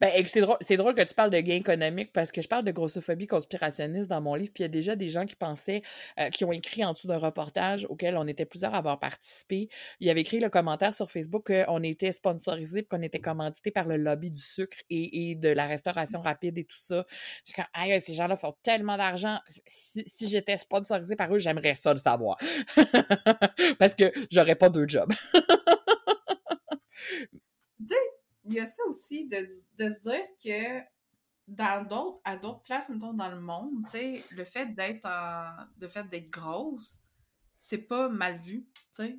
Ben, c'est drôle, drôle que tu parles de gains économiques parce que je parle de grossophobie conspirationniste dans mon livre, puis il y a déjà des gens qui pensaient, euh, qui ont écrit en dessous d'un reportage auquel on était plusieurs à avoir participé. Ils avaient écrit le commentaire sur Facebook qu'on était sponsorisé, qu'on était commandité par le lobby du sucre et, et de la restauration rapide et tout ça. Je suis comme, ces gens-là font tellement d'argent. Si, si j'étais sponsorisé par eux, j'aimerais ça le savoir. parce que j'aurais pas deux jobs. Il y a ça aussi de, de se dire que dans d'autres, à d'autres places, mettons, dans le monde, le fait d'être en, le fait d'être grosse, c'est pas mal vu,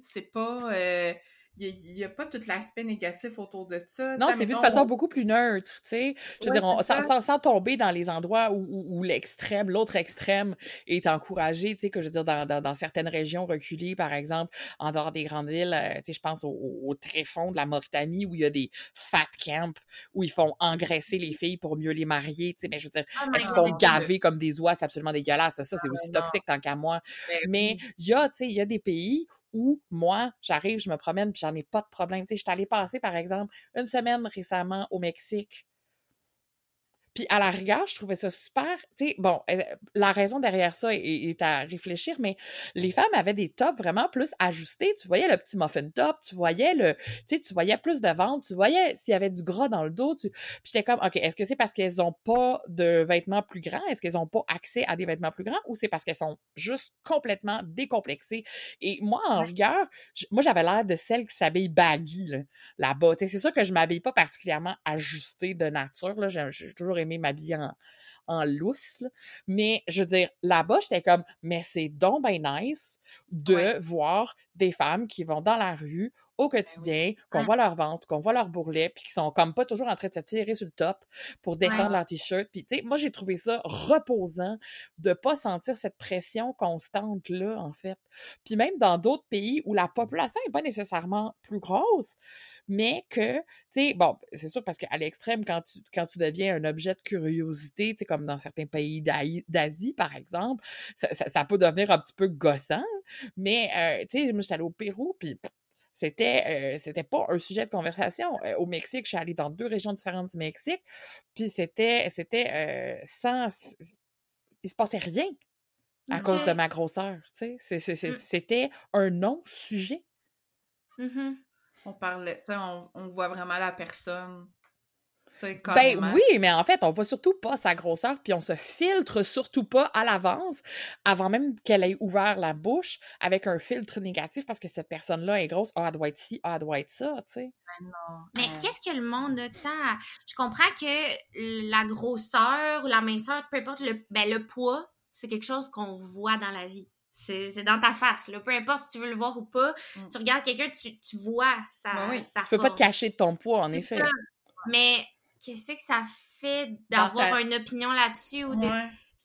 c'est pas, euh, il y, a pas tout l'aspect négatif autour de ça. Non, c'est vu de façon on- beaucoup plus neutre, tu sais. Je veux dire, on- c'est sans, ça. sans- sans tomber dans les endroits où, où- où l'extrême, l'autre extrême est encouragé, tu sais, que je veux dire, dans, dans, dans certaines régions reculées, par exemple, en dehors des grandes villes, euh, tu sais, je pense au, au, au tréfonds de la Mauritanie où il y a des fat camps où ils font engraisser les filles pour mieux les marier, tu sais, mais je veux dire, Oh elles se font gaver comme des oies, c'est absolument dégueulasse. Ça, c'est Ah, aussi non. toxique tant qu'à moi. Ben Mais oui. il y a, tu sais, il y a des pays où moi, j'arrive, je me promène, puis j'en ai pas de problème. Tu je suis allée passer, par exemple, une semaine récemment au Mexique. Puis à la rigueur, je trouvais ça super. Tu sais, bon, euh, la raison derrière ça est, est à réfléchir, mais les femmes avaient des tops vraiment plus ajustés. Tu voyais le petit muffin top, tu voyais le, tu sais, tu voyais plus de ventre, tu voyais s'il y avait du gras dans le dos. Tu... Puis j'étais comme, ok, est-ce que c'est parce qu'elles ont pas de vêtements plus grands, est-ce qu'elles ont pas accès à des vêtements plus grands, ou c'est parce qu'elles sont juste complètement décomplexées? Et moi, en rigueur, moi j'avais l'air de celle qui s'habille baggy là, là-bas. Tu sais, c'est sûr que je m'habille pas particulièrement ajustée de nature. Là, j'ai j'ai toujours aimé m'habiller en en lousse. là. Mais je veux dire, là-bas, j'étais comme, mais c'est donc ben nice de Ouais. voir des femmes qui vont dans la rue au quotidien, qu'on Mm. voit leur ventre, qu'on voit leur bourrelet, puis qui sont comme pas toujours en train de se tirer sur le top pour descendre leur t-shirt. Puis, tu sais, moi, j'ai trouvé ça reposant de pas sentir cette pression constante-là, en fait. Puis même dans d'autres pays où la population n'est pas nécessairement plus grosse, mais que, tu sais, bon, c'est sûr parce qu'à l'extrême, quand tu, quand tu deviens un objet de curiosité, tu sais, comme dans certains pays d'Asie, par exemple, ça, ça- ça peut devenir un petit peu gossant, mais, euh, tu sais, moi, j'étais allée au Pérou, puis c'était euh, c'était pas un sujet de conversation. Euh, au Mexique, je suis allée dans deux régions différentes du Mexique, puis c'était c'était euh, sans... Il se passait rien à cause de ma grosseur, tu sais. C'est- c'est- c'est- Mm. C'était un non-sujet. Mhm. On parlait, tu sais, on, on voit vraiment la personne. Ben oui, mais en fait, on voit surtout pas sa grosseur, puis on se filtre surtout pas à l'avance avant même qu'elle ait ouvert la bouche avec un filtre négatif parce que cette personne-là est grosse. Ah, elle doit être ci, ah, elle doit être ça, tu sais. Non. Mais Ouais. qu'est-ce que le monde a tant à- Je comprends que la grosseur ou la minceur, peu importe le, ben, le poids, c'est quelque chose qu'on voit dans la vie. C'est dans ta face, là. Peu importe si tu veux le voir ou pas. Mm. Tu regardes quelqu'un, tu, tu vois sa, Ouais, oui. Tu peux pas te cacher de ton poids, en effet. ça. Mais qu'est-ce que ça fait d'avoir ta- une opinion là-dessus ou de...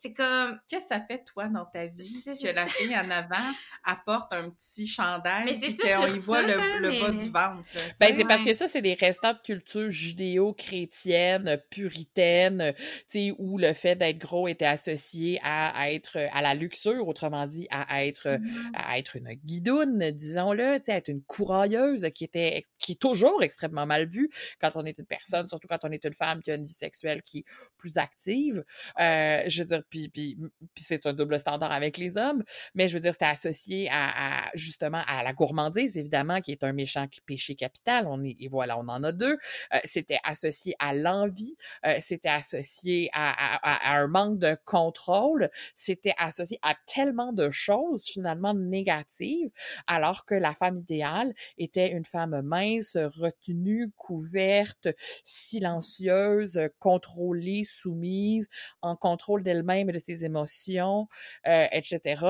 C'est comme... Qu'est-ce que ça fait, toi, dans ta vie, que la fille en avant apporte un petit chandail ça qu'on y voit le, hein, le bas du ventre, là, Ben, c'est parce que ça, c'est des restants de culture judéo-chrétienne, puritaine, tu sais, où le fait d'être gros était associé à, à être à la luxure, autrement dit, à, à être Mhm. à être une guidoune, disons-le, tu sais, être une courailleuse qui était qui est toujours extrêmement mal vue quand on est une personne, surtout quand on est une femme qui a une vie sexuelle qui est plus active. Euh, je veux dire, puis, puis, puis c'est un double standard avec les hommes, mais je veux dire, c'était associé à, justement à la gourmandise, évidemment, qui est un méchant péché capital. On est, et voilà, on en a deux. Euh, c'était associé à l'envie, euh, c'était associé à- à un manque de contrôle, c'était associé à tellement de choses finalement négatives, alors que la femme idéale était une femme mince, retenue, couverte, silencieuse, contrôlée, soumise, en contrôle d'elle-même et de ses émotions, euh, etc.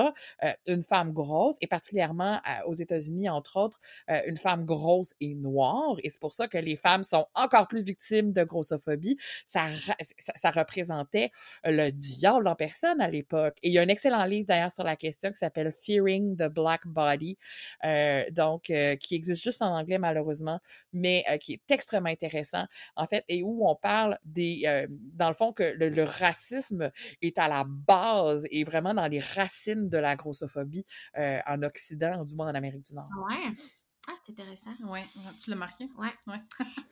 Euh, une femme grosse, et particulièrement aux États-Unis, entre autres, euh, une femme grosse et noire, et c'est pour ça que les femmes sont encore plus victimes de grossophobie. Ça, représentait le diable en personne à l'époque. Et il y a un excellent livre d'ailleurs sur la question qui s'appelle Fearing the Black Body, euh, donc qui existe juste en anglais malheureusement, mais qui est extrêmement intéressant en fait, et où on parle des, euh, dans le fond, que le, le racisme est à la base et vraiment dans les racines de la grossophobie euh, en Occident, du moins en Amérique du Nord. Ouais. Ah, c'est intéressant. Ouais, tu l'as marqué? Ouais. Ouais.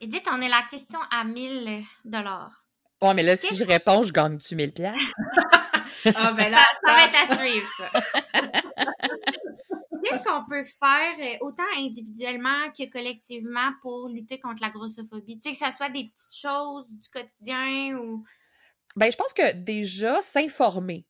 Edith, on a la question à 1000 dollars. Ouais, mais là, si je réponds, je gagne-tu 1000 piastres? Ah, ben Ça, là, ça va être à suivre, ça. Qu'est-ce qu'on peut faire euh, autant individuellement que collectivement pour lutter contre la grossophobie? Tu sais, que ça soit des petites choses du quotidien ou... Ben, je pense que déjà, s'informer.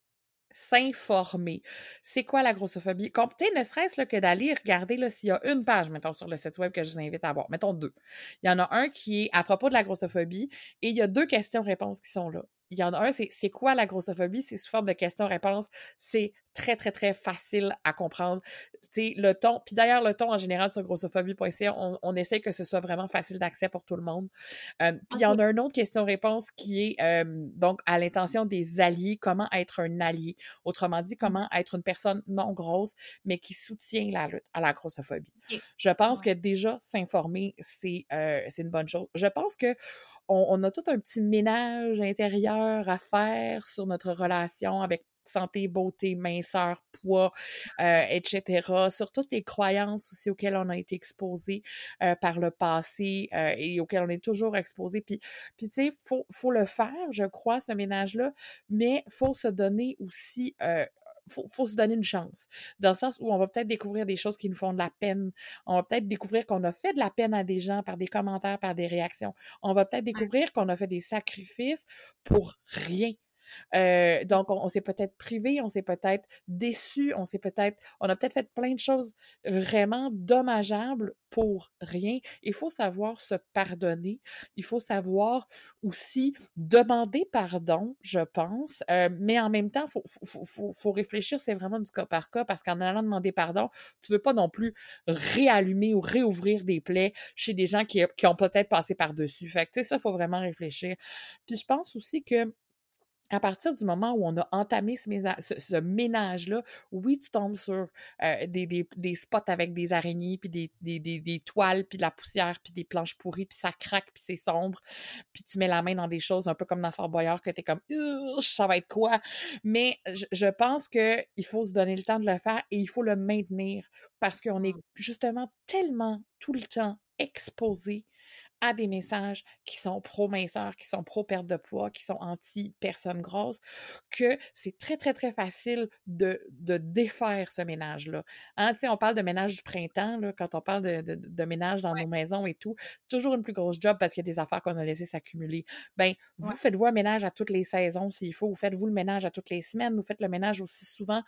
S'informer. C'est quoi la grossophobie? Sais, ne serait-ce que d'aller regarder s'il y a une page, mettons, sur le site web que je vous invite à voir. Mettons deux. Il y en a un qui est à propos de la grossophobie et il y a deux questions-réponses qui sont là. Il y en a un, c'est c'est quoi la grossophobie? C'est sous forme de questions-réponses. C'est très, très, très facile à comprendre. Tu sais, le ton, puis d'ailleurs, le ton en général sur grossophobie.ca, on, on essaie que ce soit vraiment facile d'accès pour tout le monde. Euh, puis il y en a une autre question-réponse qui est euh, donc à l'intention des alliés, comment être un allié? Autrement dit, comment être une personne non grosse, mais qui soutient la lutte à la grossophobie? Je pense que déjà s'informer, c'est euh, c'est une bonne chose. Je pense que on, a tout un petit ménage intérieur à faire sur notre relation avec santé, beauté, minceur, poids, euh, etc., sur toutes les croyances aussi auxquelles on a été exposé euh, par le passé euh, et auxquelles on est toujours exposé. Puis, puis tu sais, faut, faut le faire, je crois, ce ménage-là, mais faut se donner aussi faut, faut se donner une chance. Dans le sens où on va peut-être découvrir des choses qui nous font de la peine. On va peut-être découvrir qu'on a fait de la peine à des gens par des commentaires, par des réactions. On va peut-être découvrir qu'on a fait des sacrifices pour rien. Euh, donc, on, s'est peut-être privé, on s'est peut-être déçu, on s'est peut-être, on a peut-être fait plein de choses vraiment dommageables pour rien. Il faut savoir se pardonner. Il faut savoir aussi demander pardon, je pense. Euh, mais en même temps, il faut, faut, réfléchir, c'est vraiment du cas par cas parce qu'en allant demander pardon, tu veux pas non plus réallumer ou réouvrir des plaies chez des gens qui, ont peut-être passé par-dessus. Fait que, tu sais, ça, il faut vraiment réfléchir. Puis je pense aussi que à partir du moment où on a entamé ce, ménage-là, oui, tu tombes sur euh, des, des, des, spots avec des araignées, puis des, toiles, puis de la poussière, puis des planches pourries, puis ça craque, puis c'est sombre, puis tu mets la main dans des choses un peu comme dans Fort Boyard, que tu es comme « ça va être quoi? » Mais je, je pense qu'il faut se donner le temps de le faire et il faut le maintenir parce qu'on est mmh. justement tellement tout le temps exposé à des messages qui sont pro-minceur, qui sont pro-perte de poids, qui sont anti-personne grosse, que c'est très, très, très facile de, de défaire ce ménage-là. Hein, on parle de ménage du printemps, là, quand on parle de, de, de ménage dans nos maisons et tout, toujours une plus grosse job parce qu'il y a des affaires qu'on a laissées s'accumuler. Ben, vous faites-vous un ménage à toutes les saisons s'il faut, vous faites-vous le ménage à toutes les semaines, vous faites le ménage aussi souvent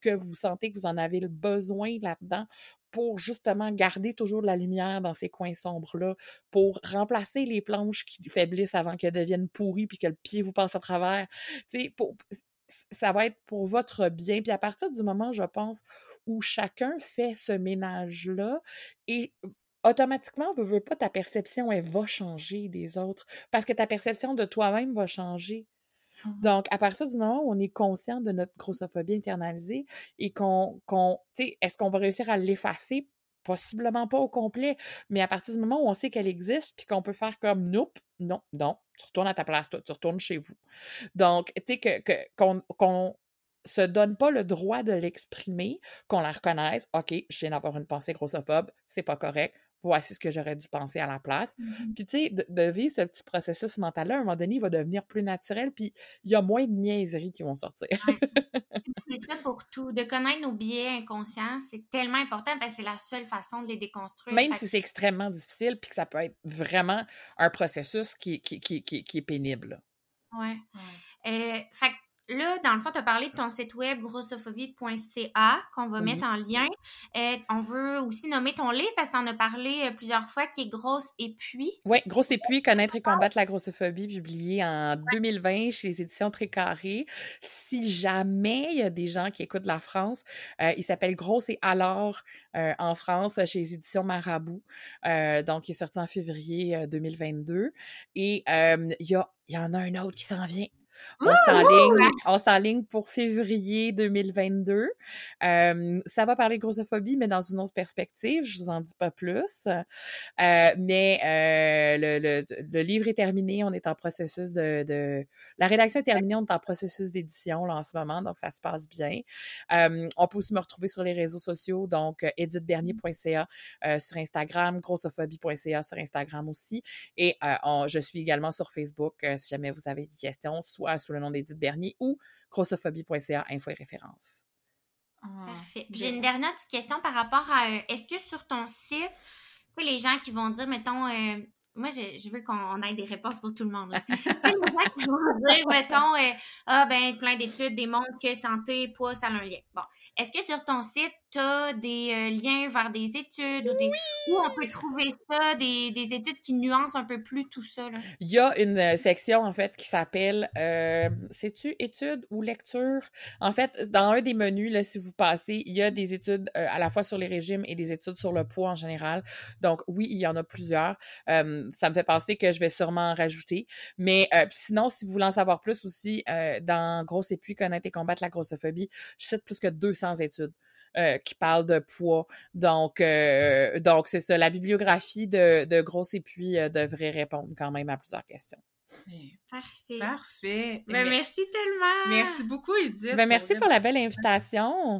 que vous sentez que vous en avez le besoin là-dedans pour justement garder toujours de la lumière dans ces coins sombres-là, pour remplacer les planches qui faiblissent avant qu'elles deviennent pourries puis que le pied vous passe à travers. Ça va être pour votre bien. Puis à partir du moment, je pense, où chacun fait ce ménage-là, et automatiquement, ne veut pas, ta perception, elle va changer des autres. Parce que ta perception de toi-même va changer. Mmh Donc, à partir du moment où on est conscient de notre grossophobie internalisée et qu'on, qu'on tu sais, est-ce qu'on va réussir à l'effacer? Possiblement pas au complet, mais à partir du moment où on sait qu'elle existe, puis qu'on peut faire comme nope, non, non, tu retournes à ta place, toi, tu retournes chez vous. Donc, tu sais, que, qu'on, qu'on se donne pas le droit de l'exprimer, qu'on la reconnaisse, OK, je viens d'avoir une pensée grossophobe, c'est pas correct, voici ce que j'aurais dû penser à la place. Mmh puis, tu sais, de, vivre ce petit processus mental-là, à un moment donné, il va devenir plus naturel, puis il y a moins de niaiseries qui vont sortir. c'est ça pour tout. De connaître nos biais inconscients, c'est tellement important parce que c'est la seule façon de les déconstruire. Même si c'est extrêmement difficile, puis que ça peut être vraiment un processus qui, qui, qui, qui, est pénible. Ouais. Euh, fait Là, dans le fond, tu as parlé de ton site web grossophobie.ca qu'on va mettre en lien. Euh, on veut aussi nommer ton livre parce que tu en as parlé euh, plusieurs fois qui est Grosse et puis. Oui, Grosse et puis, connaître et combattre la grossophobie, publié en 2020 chez les éditions Trécarré. Si jamais il y a des gens qui écoutent la France, euh, il s'appelle Grosse et alors en France chez les éditions Marabout. donc, il est sorti en février 2022. Et il y, a, y en a un autre qui s'en vient on s'enligne pour février 2022. Euh, ça va parler de grossophobie, mais dans une autre perspective. Je vous en dis pas plus. Euh, mais euh, le, le, livre est terminé. On est en processus de, de... La rédaction est terminée. On est en processus d'édition là, en ce moment, donc ça se passe bien. on peut aussi me retrouver sur les réseaux sociaux, donc edithbernier.ca sur Instagram, grossophobie.ca sur Instagram aussi. Et je suis également sur Facebook si jamais vous avez des questions, soit sous le nom d'Edith Bernier ou grossophobie.ca, info et référence. Ah, Parfait. J'ai une dernière petite question par rapport à euh, est-ce que sur ton site, tu sais, les gens qui vont dire, mettons, euh, moi, je, veux qu'on ait des réponses pour tout le monde. tu sais, les gens qui vont dire, mettons, euh, ah, ben, plein d'études démontrent que santé, poids, ça a un lien. Bon. Est-ce que sur ton site, tu as des euh, liens vers des études ou des où on peut trouver ça, des, des, études qui nuancent un peu plus tout ça? Là? Il y a une euh, section, en fait, qui s'appelle, euh, sais-tu, études ou lecture? En fait, dans un des menus, là, si vous passez, il y a des études à la fois sur les régimes et des études sur le poids en général. Donc, oui, il y en a plusieurs. ça me fait penser que je vais sûrement en rajouter. Mais sinon, si vous voulez en savoir plus aussi, dans Grosse et puis connaître et combattre la grossophobie, je cite plus que 200 études. Euh, qui parlent de poids. Donc, euh, donc c'est ça. La bibliographie de, de Grosse et puis euh, devrait répondre quand même à plusieurs questions. Parfait. Parfait. Ben, merci tellement. Merci beaucoup, Edith. Ben, merci pour la belle invitation.